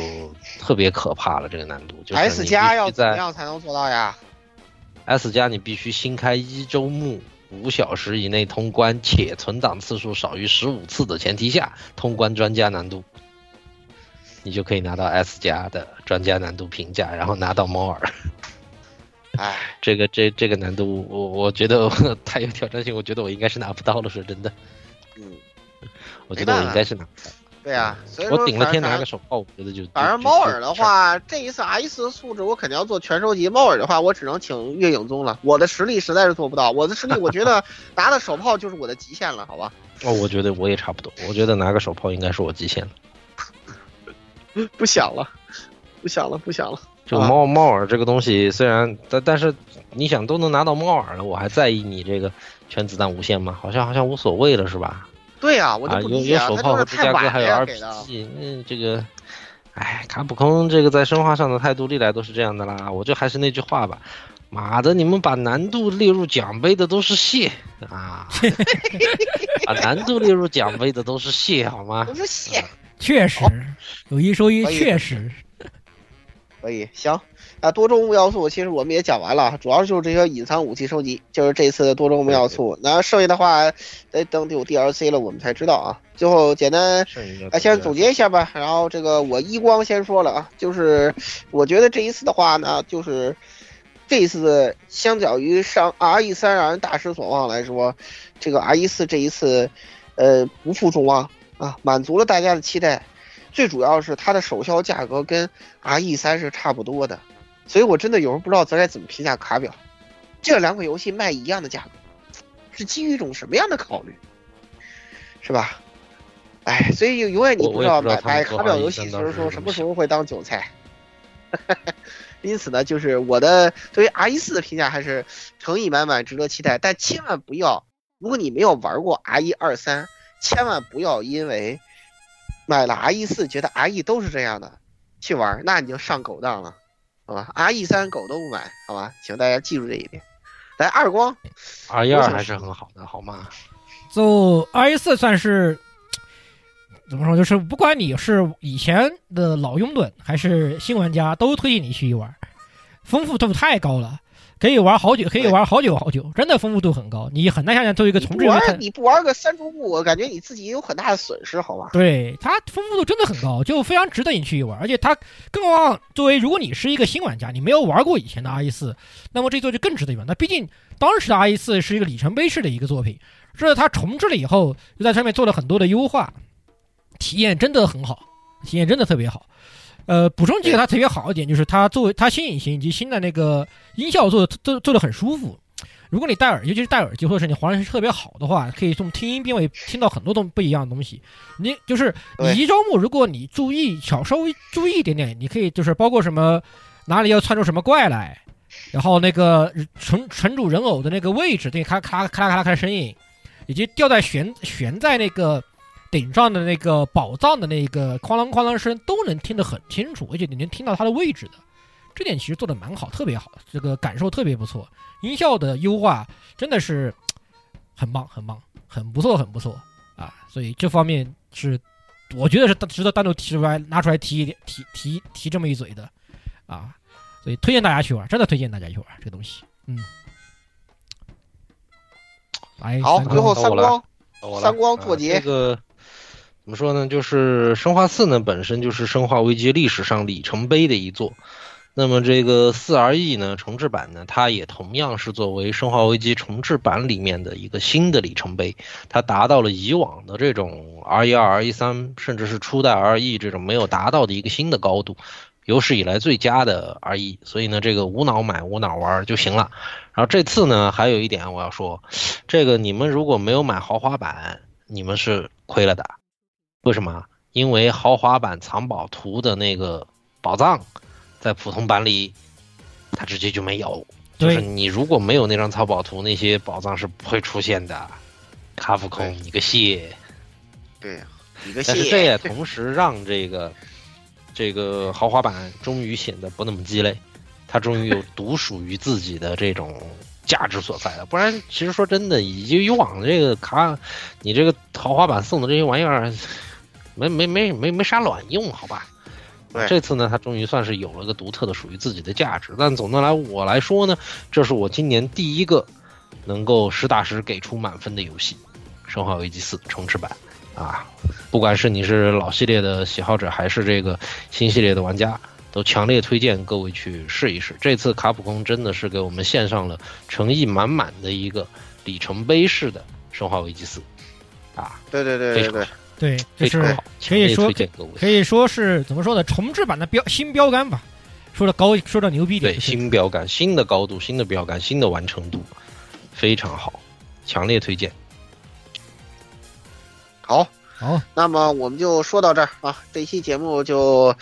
特别可怕了，这个难度。就是 S 加要在怎么样才能做到呀？S 加你必须新开一周目，五小时以内通关，且存档次数少于十五次的前提下，通关专家难度，你就可以拿到 S 加的专家难度评价，然后拿到猫耳。哎，这个这这个难度，我我觉得太有挑战性，我觉得我应该是拿不到了，说真的，嗯，我觉得我应该是拿不到。对啊，所以说我顶了天拿个手炮，我觉得就反正猫耳的，话，这一次四的素质我肯定要做全收集。猫耳的话，我只能请月影宗了。我的实力实在是做不到，我的实力我觉得 拿的手炮就是我的极限了，好吧？哦，我觉得我也差不多，我觉得拿个手炮应该是我极限了。不想了，不想了，不想了。就猫猫耳这个东西，虽然但但是你想都能拿到猫耳了，我还在意你这个全子弹无限吗？好像好像无所谓了，是吧？对啊、我有不理解啊，有手炮和芝加哥，还有。RPG，嗯，这个，哎，卡普空这个在生化上的态度历来都是这样的啦。我就还是那句话吧，妈的，你们把难度列入奖杯的都是蟹啊，把难度列入奖杯的都是蟹，好吗？都是蟹，确实，有一说一，确实，可以行。啊，多重物要素其实我们也讲完了，主要就是这些隐藏武器收集，就是这次的多重物要素。那剩下的话，得等有 DLC 了我们才知道啊。最后简单啊，先总结一下吧。然后这个我一光先说了啊，就是我觉得这一次的话呢，就是这一次相较于上 R E 三让人大失所望来说，这个 R E 四这一次，呃，不负众望啊，满足了大家的期待。最主要是它的首销价格跟 R E 三是差不多的，所以我真的有时候不知道咱该怎么评价卡表。这两款游戏卖一样的价格，是基于一种什么样的考虑，是吧？哎，所以永远你不知道买买卡表游戏 RE3 时当时说什么时候会当韭菜。因此呢，就是我的对于 R 一四的评价还是诚意满满，值得期待。但千万不要，如果你没有玩过 R 一二三，千万不要因为买了 R 一四，觉得 R 一都是这样的去玩，那你就上狗当了，好吧，R E 三狗都不买，好吧？请大家记住这一点。来，二光，R E 二还是很好的，好吗？就 R E 四算是怎么说，就是不管你是以前的老拥趸还是新玩家，都推荐你去一玩，丰富度太高了，可以玩好久，可以玩好久好久，真的丰富度很高，你很难想象作为一个重置游戏玩你不玩个三周目，我感觉你自己有很大的损失，好吧？对它丰富度真的很高，就非常值得你去玩。而且它更何况作为如果你是一个新玩家，你没有玩过以前的 R 一四，那么这座就更值得一玩。那毕竟当时的 R 一四是一个里程碑式的一个作品，这它重置了以后，又在上面做了很多的优化，体验真的很好，体验真的特别好。呃，补充几个它特别好一点，就是它作为它新引擎以及新的那个音效做的做做的很舒服。如果你戴耳，尤其是戴耳机，或者是你环境特别好的话，可以从听音辨位听到很多东不一样的东西。你就是你一周目，如果你注意小稍微注意一点点，你可以就是包括什么哪里要窜出什么怪来，然后那个城城主人偶的那个位置，对，咔咔咔啦咔啦咔啦声音，以及吊在悬悬在那个顶上的那个宝藏的那个哐啷哐啷声，都能听得很清楚，而且你能听到它的位置的。这点其实做的蛮好，特别好，这个感受特别不错。音效的优化真的是很棒，很棒，很不错，很不错啊！所以这方面是我觉得是值得单独提出来拿出来提一点提提提这么一嘴的啊！所以推荐大家去玩，真的推荐大家去玩这个东西。嗯，来，好，三最后三光，三光作啊结这个怎么说呢？就是生化四呢，本身就是生化危机历史上里程碑的一作。那么这个四 RE 呢，重置版呢，它也同样是作为生化危机重置版里面的一个新的里程碑，它达到了以往的这种 R 一二、R 一三，甚至是初代 RE 这种没有达到的一个新的高度，有史以来最佳的 RE。所以呢，这个无脑买无脑玩就行了。然后这次呢，还有一点我要说，这个你们如果没有买豪华版，你们是亏了的。为什么？因为豪华版藏宝图的那个宝藏，在普通版里，它直接就没有。就是你如果没有那张藏宝图，那些宝藏是不会出现的。卡夫空，你个蟹！对，你个但是这，也 同时让这个这个豪华版终于显得不那么鸡肋它终于有独属于自己的这种价值所在了。不然，其实说真的，以以往这个卡，你这个豪华版送的这些玩意儿，没没没没没啥卵用，好吧？这次呢，它终于算是有了个独特的属于自己的价值。但总的来我来说呢，这是我今年第一个能够实打实给出满分的游戏，《生化危机四》重置版啊！不管是你是老系列的喜好者，还是这个新系列的玩家，都强烈推荐各位去试一试。这次卡普空真的是给我们献上了诚意满满的一个里程碑式的《生化危机四》啊！对对对对对。对，就是可以说可以说是怎么说呢？重置版的标新标杆吧，说的高，说的牛逼点。对，新标杆，新的高度，新的标杆，新的完成度，非常好，强烈推荐。好，好，那么我们就说到这儿啊，这期节目就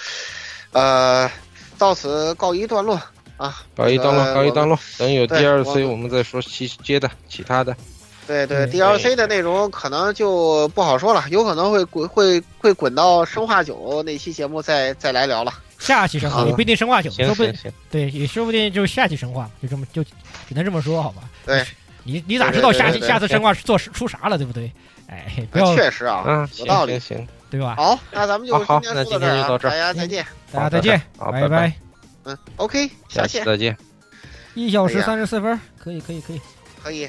呃到此告一段落啊，告一段落，告一段落。等有第二 C，我们再说其接的其他的。对对，DLC 的内容可能就不好说了，有可能会滚会会滚到生化九那期节目再再来聊了。下期生化也不一定生化九，说不定对，也说不定就是下期生化，就这么就只能这么说，好吧？对，你你咋知道下期下次生化是做出啥了，对不对？哎，不要确实啊，嗯有道理，行，对吧？好，那咱们就好，那今天就到这儿，大家再见，大家再见，拜拜。嗯，OK，下期再见。一小时三十四分，可以，可以，可以，可以。